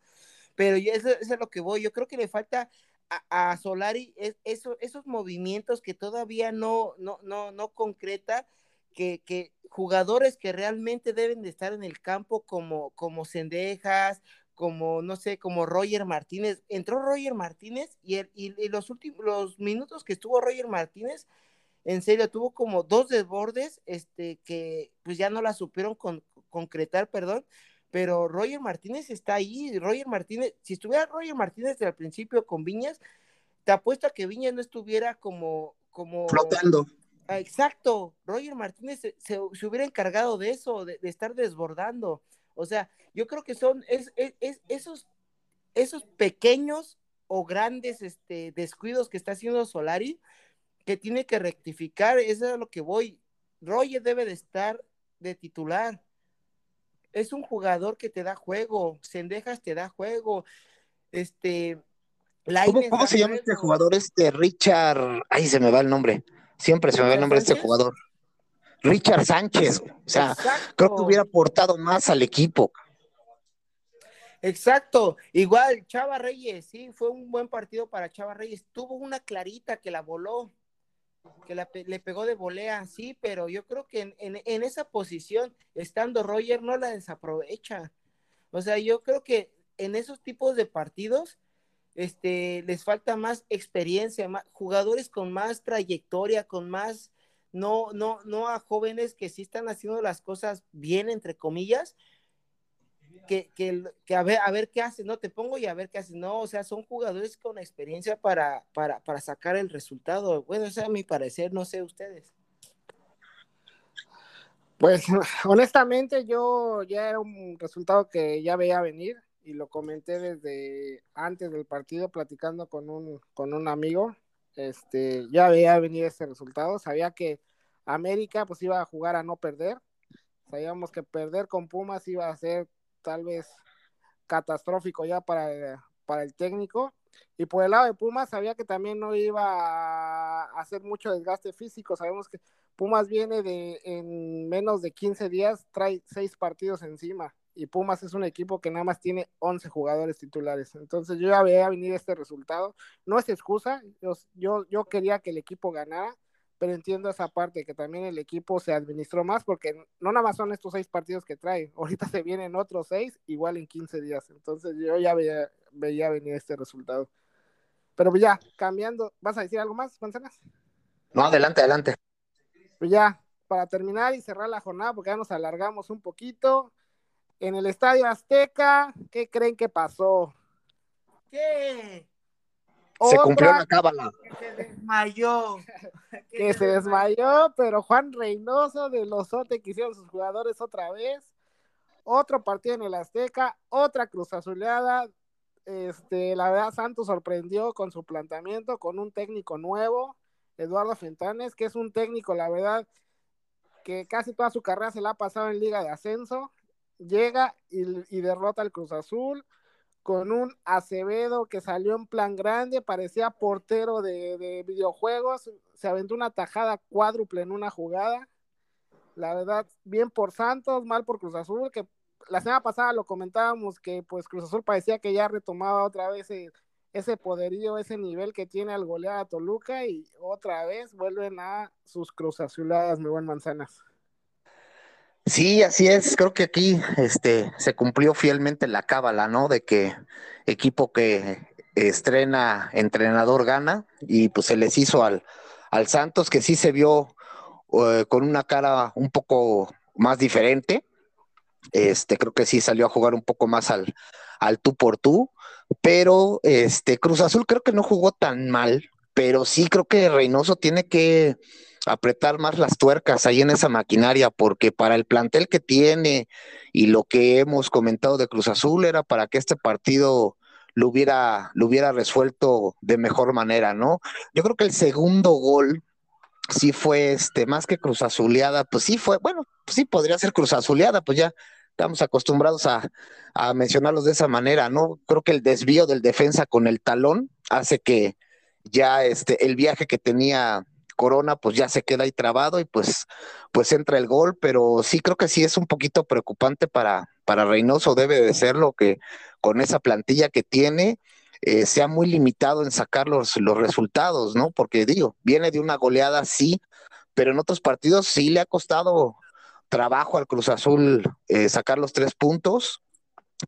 Pero eso, eso es lo que voy, yo creo que le falta a, Solari es, eso, esos movimientos que todavía no, no, no, no concreta, que, que, jugadores que realmente deben de estar en el campo como, como Cendejas, como, no sé, como Roger Martínez. Entró Roger Martínez y, el, y, los últimos los minutos que estuvo Roger Martínez, en serio, tuvo como dos desbordes, este, que pues ya no la supieron concretar, perdón, pero Roger Martínez está ahí, Roger Martínez, si estuviera Roger Martínez desde el principio con Viñas, te apuesto a que Viñas no estuviera como, como... Flotando. Ah, exacto, Roger Martínez se, hubiera encargado de eso, de, estar desbordando. O sea, yo creo que son es, esos, esos pequeños o grandes este, descuidos que está haciendo Solari, que tiene que rectificar, eso es a lo que voy. Roger debe de estar de titular. Es un jugador que te da juego, Sendejas te da juego. Este, ¿Cómo, se llama este jugador? Este Richard, ahí se me va el nombre. Siempre se me va el nombre de este jugador. Richard Sánchez. O sea, creo que hubiera aportado más al equipo. Exacto, igual Chava Reyes, sí, fue un buen partido para Chava Reyes. Tuvo una clarita que la voló que le pegó de volea, sí, pero yo creo que en, esa posición, estando Roger, no la desaprovecha. O sea, yo creo que en esos tipos de partidos este, les falta más experiencia, más, jugadores con más trayectoria, con más, no, no, no a jóvenes que sí están haciendo las cosas bien, entre comillas, que, que, a, ver, a ver qué haces, ¿no? Te pongo y a ver qué haces, no, o sea, son jugadores con experiencia para, para, para sacar el resultado. Bueno, ese es a mi parecer, no sé ustedes. Pues honestamente yo ya era un resultado que ya veía venir y lo comenté desde antes del partido platicando con un, con un amigo. Este, ya veía venir este resultado, sabía que América pues iba a jugar a no perder. Sabíamos que perder con Pumas iba a ser tal vez catastrófico ya para, para el técnico. Y por el lado de Pumas sabía que también no iba a hacer mucho desgaste físico. Sabemos que Pumas viene de en menos de 15 días, trae seis partidos encima y Pumas es un equipo que nada más tiene 11 jugadores titulares. Entonces yo ya veía venir este resultado. No es excusa, yo, yo, yo quería que el equipo ganara, pero entiendo esa parte, que también el equipo se administró más, porque no nada más son estos seis partidos que trae, ahorita se vienen otros seis, igual en 15 días. Entonces yo ya veía, veía venir este resultado. Pero ya, cambiando, ¿vas a decir algo más, Manzanas? No, adelante, adelante. Pues ya, para terminar y cerrar la jornada, porque ya nos alargamos un poquito, en el Estadio Azteca, ¿qué creen que pasó? ¿Qué? Se cumplió la cábala. Que se desmayó. que se desmayó, pero Juan Reynoso de los Sote que hicieron sus jugadores otra vez. Otro partido en el Azteca, otra cruz azuleada. Este, la verdad, Santos sorprendió con su planteamiento, con un técnico nuevo, Eduardo Fentanes, que es un técnico, la verdad, que casi toda su carrera se la ha pasado en Liga de Ascenso llega y, derrota al Cruz Azul con un Acevedo que salió en plan grande, parecía portero de, videojuegos, se aventó una tajada cuádruple en una jugada. La verdad, bien por Santos, mal por Cruz Azul, que la semana pasada lo comentábamos que pues Cruz Azul parecía que ya retomaba otra vez ese, ese poderío, ese nivel que tiene al golear a Toluca y otra vez vuelven a sus Cruz Azuladas, mi buen Manzanas. Sí, así es. Creo que aquí este, se cumplió fielmente la cábala, ¿no? De que equipo que estrena entrenador gana y pues se les hizo al, al Santos que sí se vio eh, con una cara un poco más diferente. Este, creo que sí salió a jugar un poco más al, al tú por tú, pero este Cruz Azul creo que no jugó tan mal, pero sí creo que Reynoso tiene que apretar más las tuercas ahí en esa maquinaria, porque para el plantel que tiene y lo que hemos comentado de Cruz Azul era para que este partido lo hubiera, lo hubiera resuelto de mejor manera, ¿no? Yo creo que el segundo gol sí fue este, más que Cruz Azuleada, pues sí fue, bueno, pues sí podría ser Cruz Azuleada, pues ya estamos acostumbrados a, a mencionarlos de esa manera, ¿no? Creo que el desvío del defensa con el talón hace que ya este, el viaje que tenía Corona pues ya se queda ahí trabado y pues, pues entra el gol, pero sí creo que sí es un poquito preocupante para, para Reynoso, debe de serlo que con esa plantilla que tiene eh, sea muy limitado en sacar los, los resultados, ¿no? Porque digo, viene de una goleada sí, pero en otros partidos sí le ha costado trabajo al Cruz Azul eh, sacar los tres puntos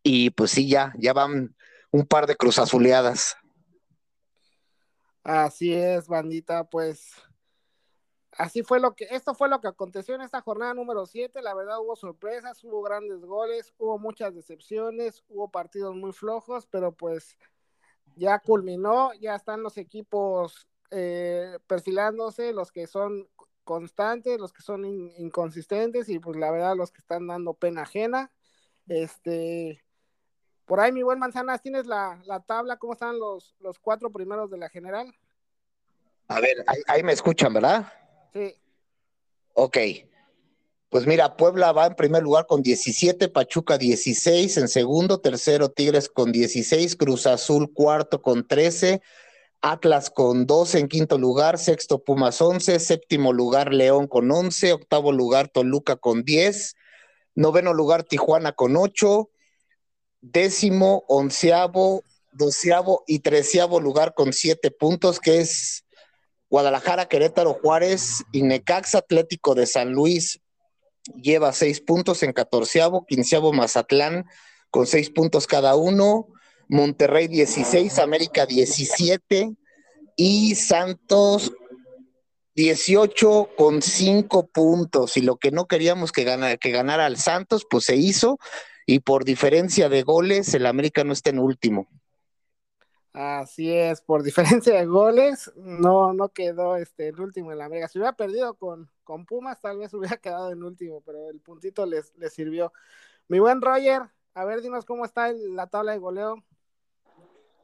y pues sí, ya, ya van un par de Cruz Azuleadas. Así es, bandita, pues así fue lo que, esto fue lo que aconteció en esta jornada número 7, la verdad hubo sorpresas, hubo grandes goles, hubo muchas decepciones, hubo partidos muy flojos, pero pues ya culminó, ya están los equipos eh, perfilándose, los que son constantes, los que son inconsistentes y pues la verdad los que están dando pena ajena. Este, por ahí mi buen Manzanas, ¿tienes la, tabla? ¿Cómo están los, los cuatro primeros de la general? A ver, ahí me escuchan, ¿verdad? Sí. Ok. Pues mira, Puebla va en primer lugar con 17, Pachuca 16, en segundo, tercero Tigres con 16, Cruz Azul cuarto con 13, Atlas con 12 en quinto lugar, sexto Pumas 11, séptimo lugar León con 11, octavo lugar Toluca con 10, noveno lugar Tijuana con 8, décimo, onceavo, doceavo y treceavo lugar con 7 puntos, que es Guadalajara, Querétaro, Juárez y Necaxa Atlético de San Luis lleva seis puntos en catorceavo, quinceavo Mazatlán con seis puntos cada uno, Monterrey 16, América 17 y Santos 18 con cinco puntos. Y lo que no queríamos que ganara, que ganara al Santos, pues se hizo. Y por diferencia de goles, el América no está en último. Así es, por diferencia de goles, no, no quedó este, el último en la América. Si hubiera perdido con, con Pumas, tal vez hubiera quedado en último, pero el puntito les, les sirvió. Mi buen Roger, a ver, dinos cómo está la tabla de goleo.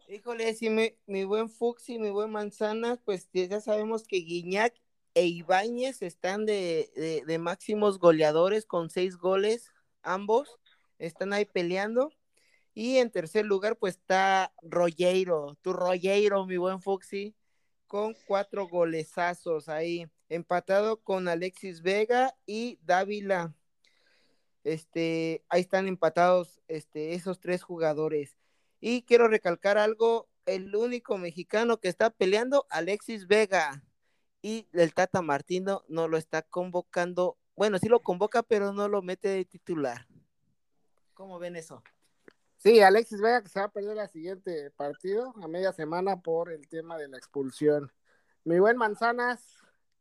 Híjole, si mi, buen Fuxi y mi buen Manzana, pues ya sabemos que Guiñac e Ibáñez están de, de máximos goleadores con seis goles, ambos están ahí peleando. Y en tercer lugar, pues está Rollero, tu Rollero, mi buen Foxy, con cuatro golezazos ahí, empatado con Alexis Vega y Dávila. Este, ahí están empatados este, esos tres jugadores. Y quiero recalcar algo, el único mexicano que está peleando, Alexis Vega. Y el Tata Martino no lo está convocando. Bueno, sí lo convoca, pero no lo mete de titular. ¿Cómo ven eso? Sí, Alexis Vega que se va a perder el siguiente partido a media semana por el tema de la expulsión. Mi buen Manzanas,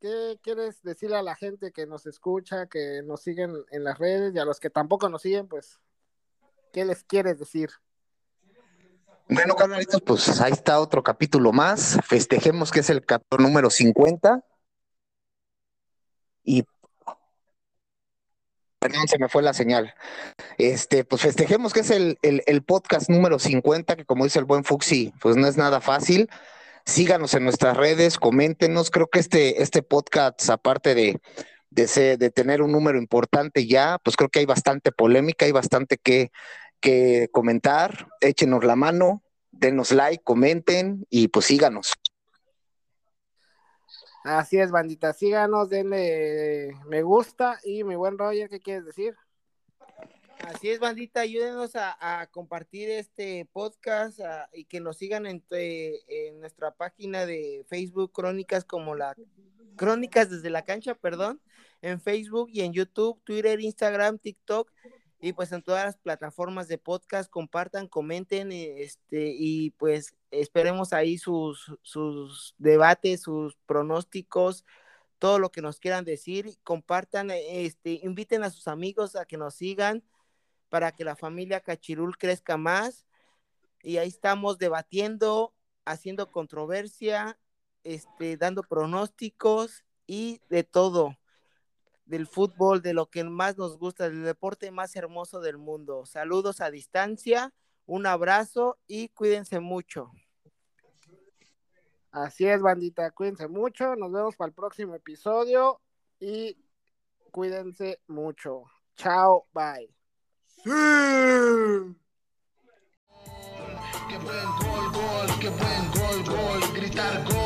¿qué quieres decirle a la gente que nos escucha, que nos siguen en las redes y a los que tampoco nos siguen, pues, ¿qué les quieres decir? Bueno, carnalitos, pues ahí está otro capítulo más. Festejemos que es el capítulo número 50. Y se me fue la señal. Este, pues festejemos que es el, podcast número 50, que como dice el buen Fuxi, pues no es nada fácil. Síganos en nuestras redes, coméntenos. Creo que este, este podcast, aparte de, de, de tener un número importante ya, pues creo que hay bastante polémica, hay bastante que, que comentar. Échenos la mano, denos like, comenten y pues síganos. Así es, bandita. Síganos, denle me gusta. Y mi buen Roger, ¿qué quieres decir? Así es, bandita. Ayúdenos a, compartir este podcast y que nos sigan en, en, nuestra página de Facebook, Crónicas como la Crónicas desde la cancha, perdón, en Facebook y en YouTube, Twitter, Instagram, TikTok y pues en todas las plataformas de podcast compartan, comenten este y pues esperemos ahí sus, sus debates, sus pronósticos, todo lo que nos quieran decir, compartan, este, inviten a sus amigos a que nos sigan para que la familia Cachirul crezca más y ahí estamos debatiendo, haciendo controversia, este, dando pronósticos y de todo del fútbol, de lo que más nos gusta, del deporte más hermoso del mundo. Saludos a distancia, un abrazo y cuídense mucho. Así es, bandita, cuídense mucho, nos vemos para el próximo episodio y cuídense mucho. Chao, bye. Qué buen gol, gol, qué buen gol, gol, gritar gol.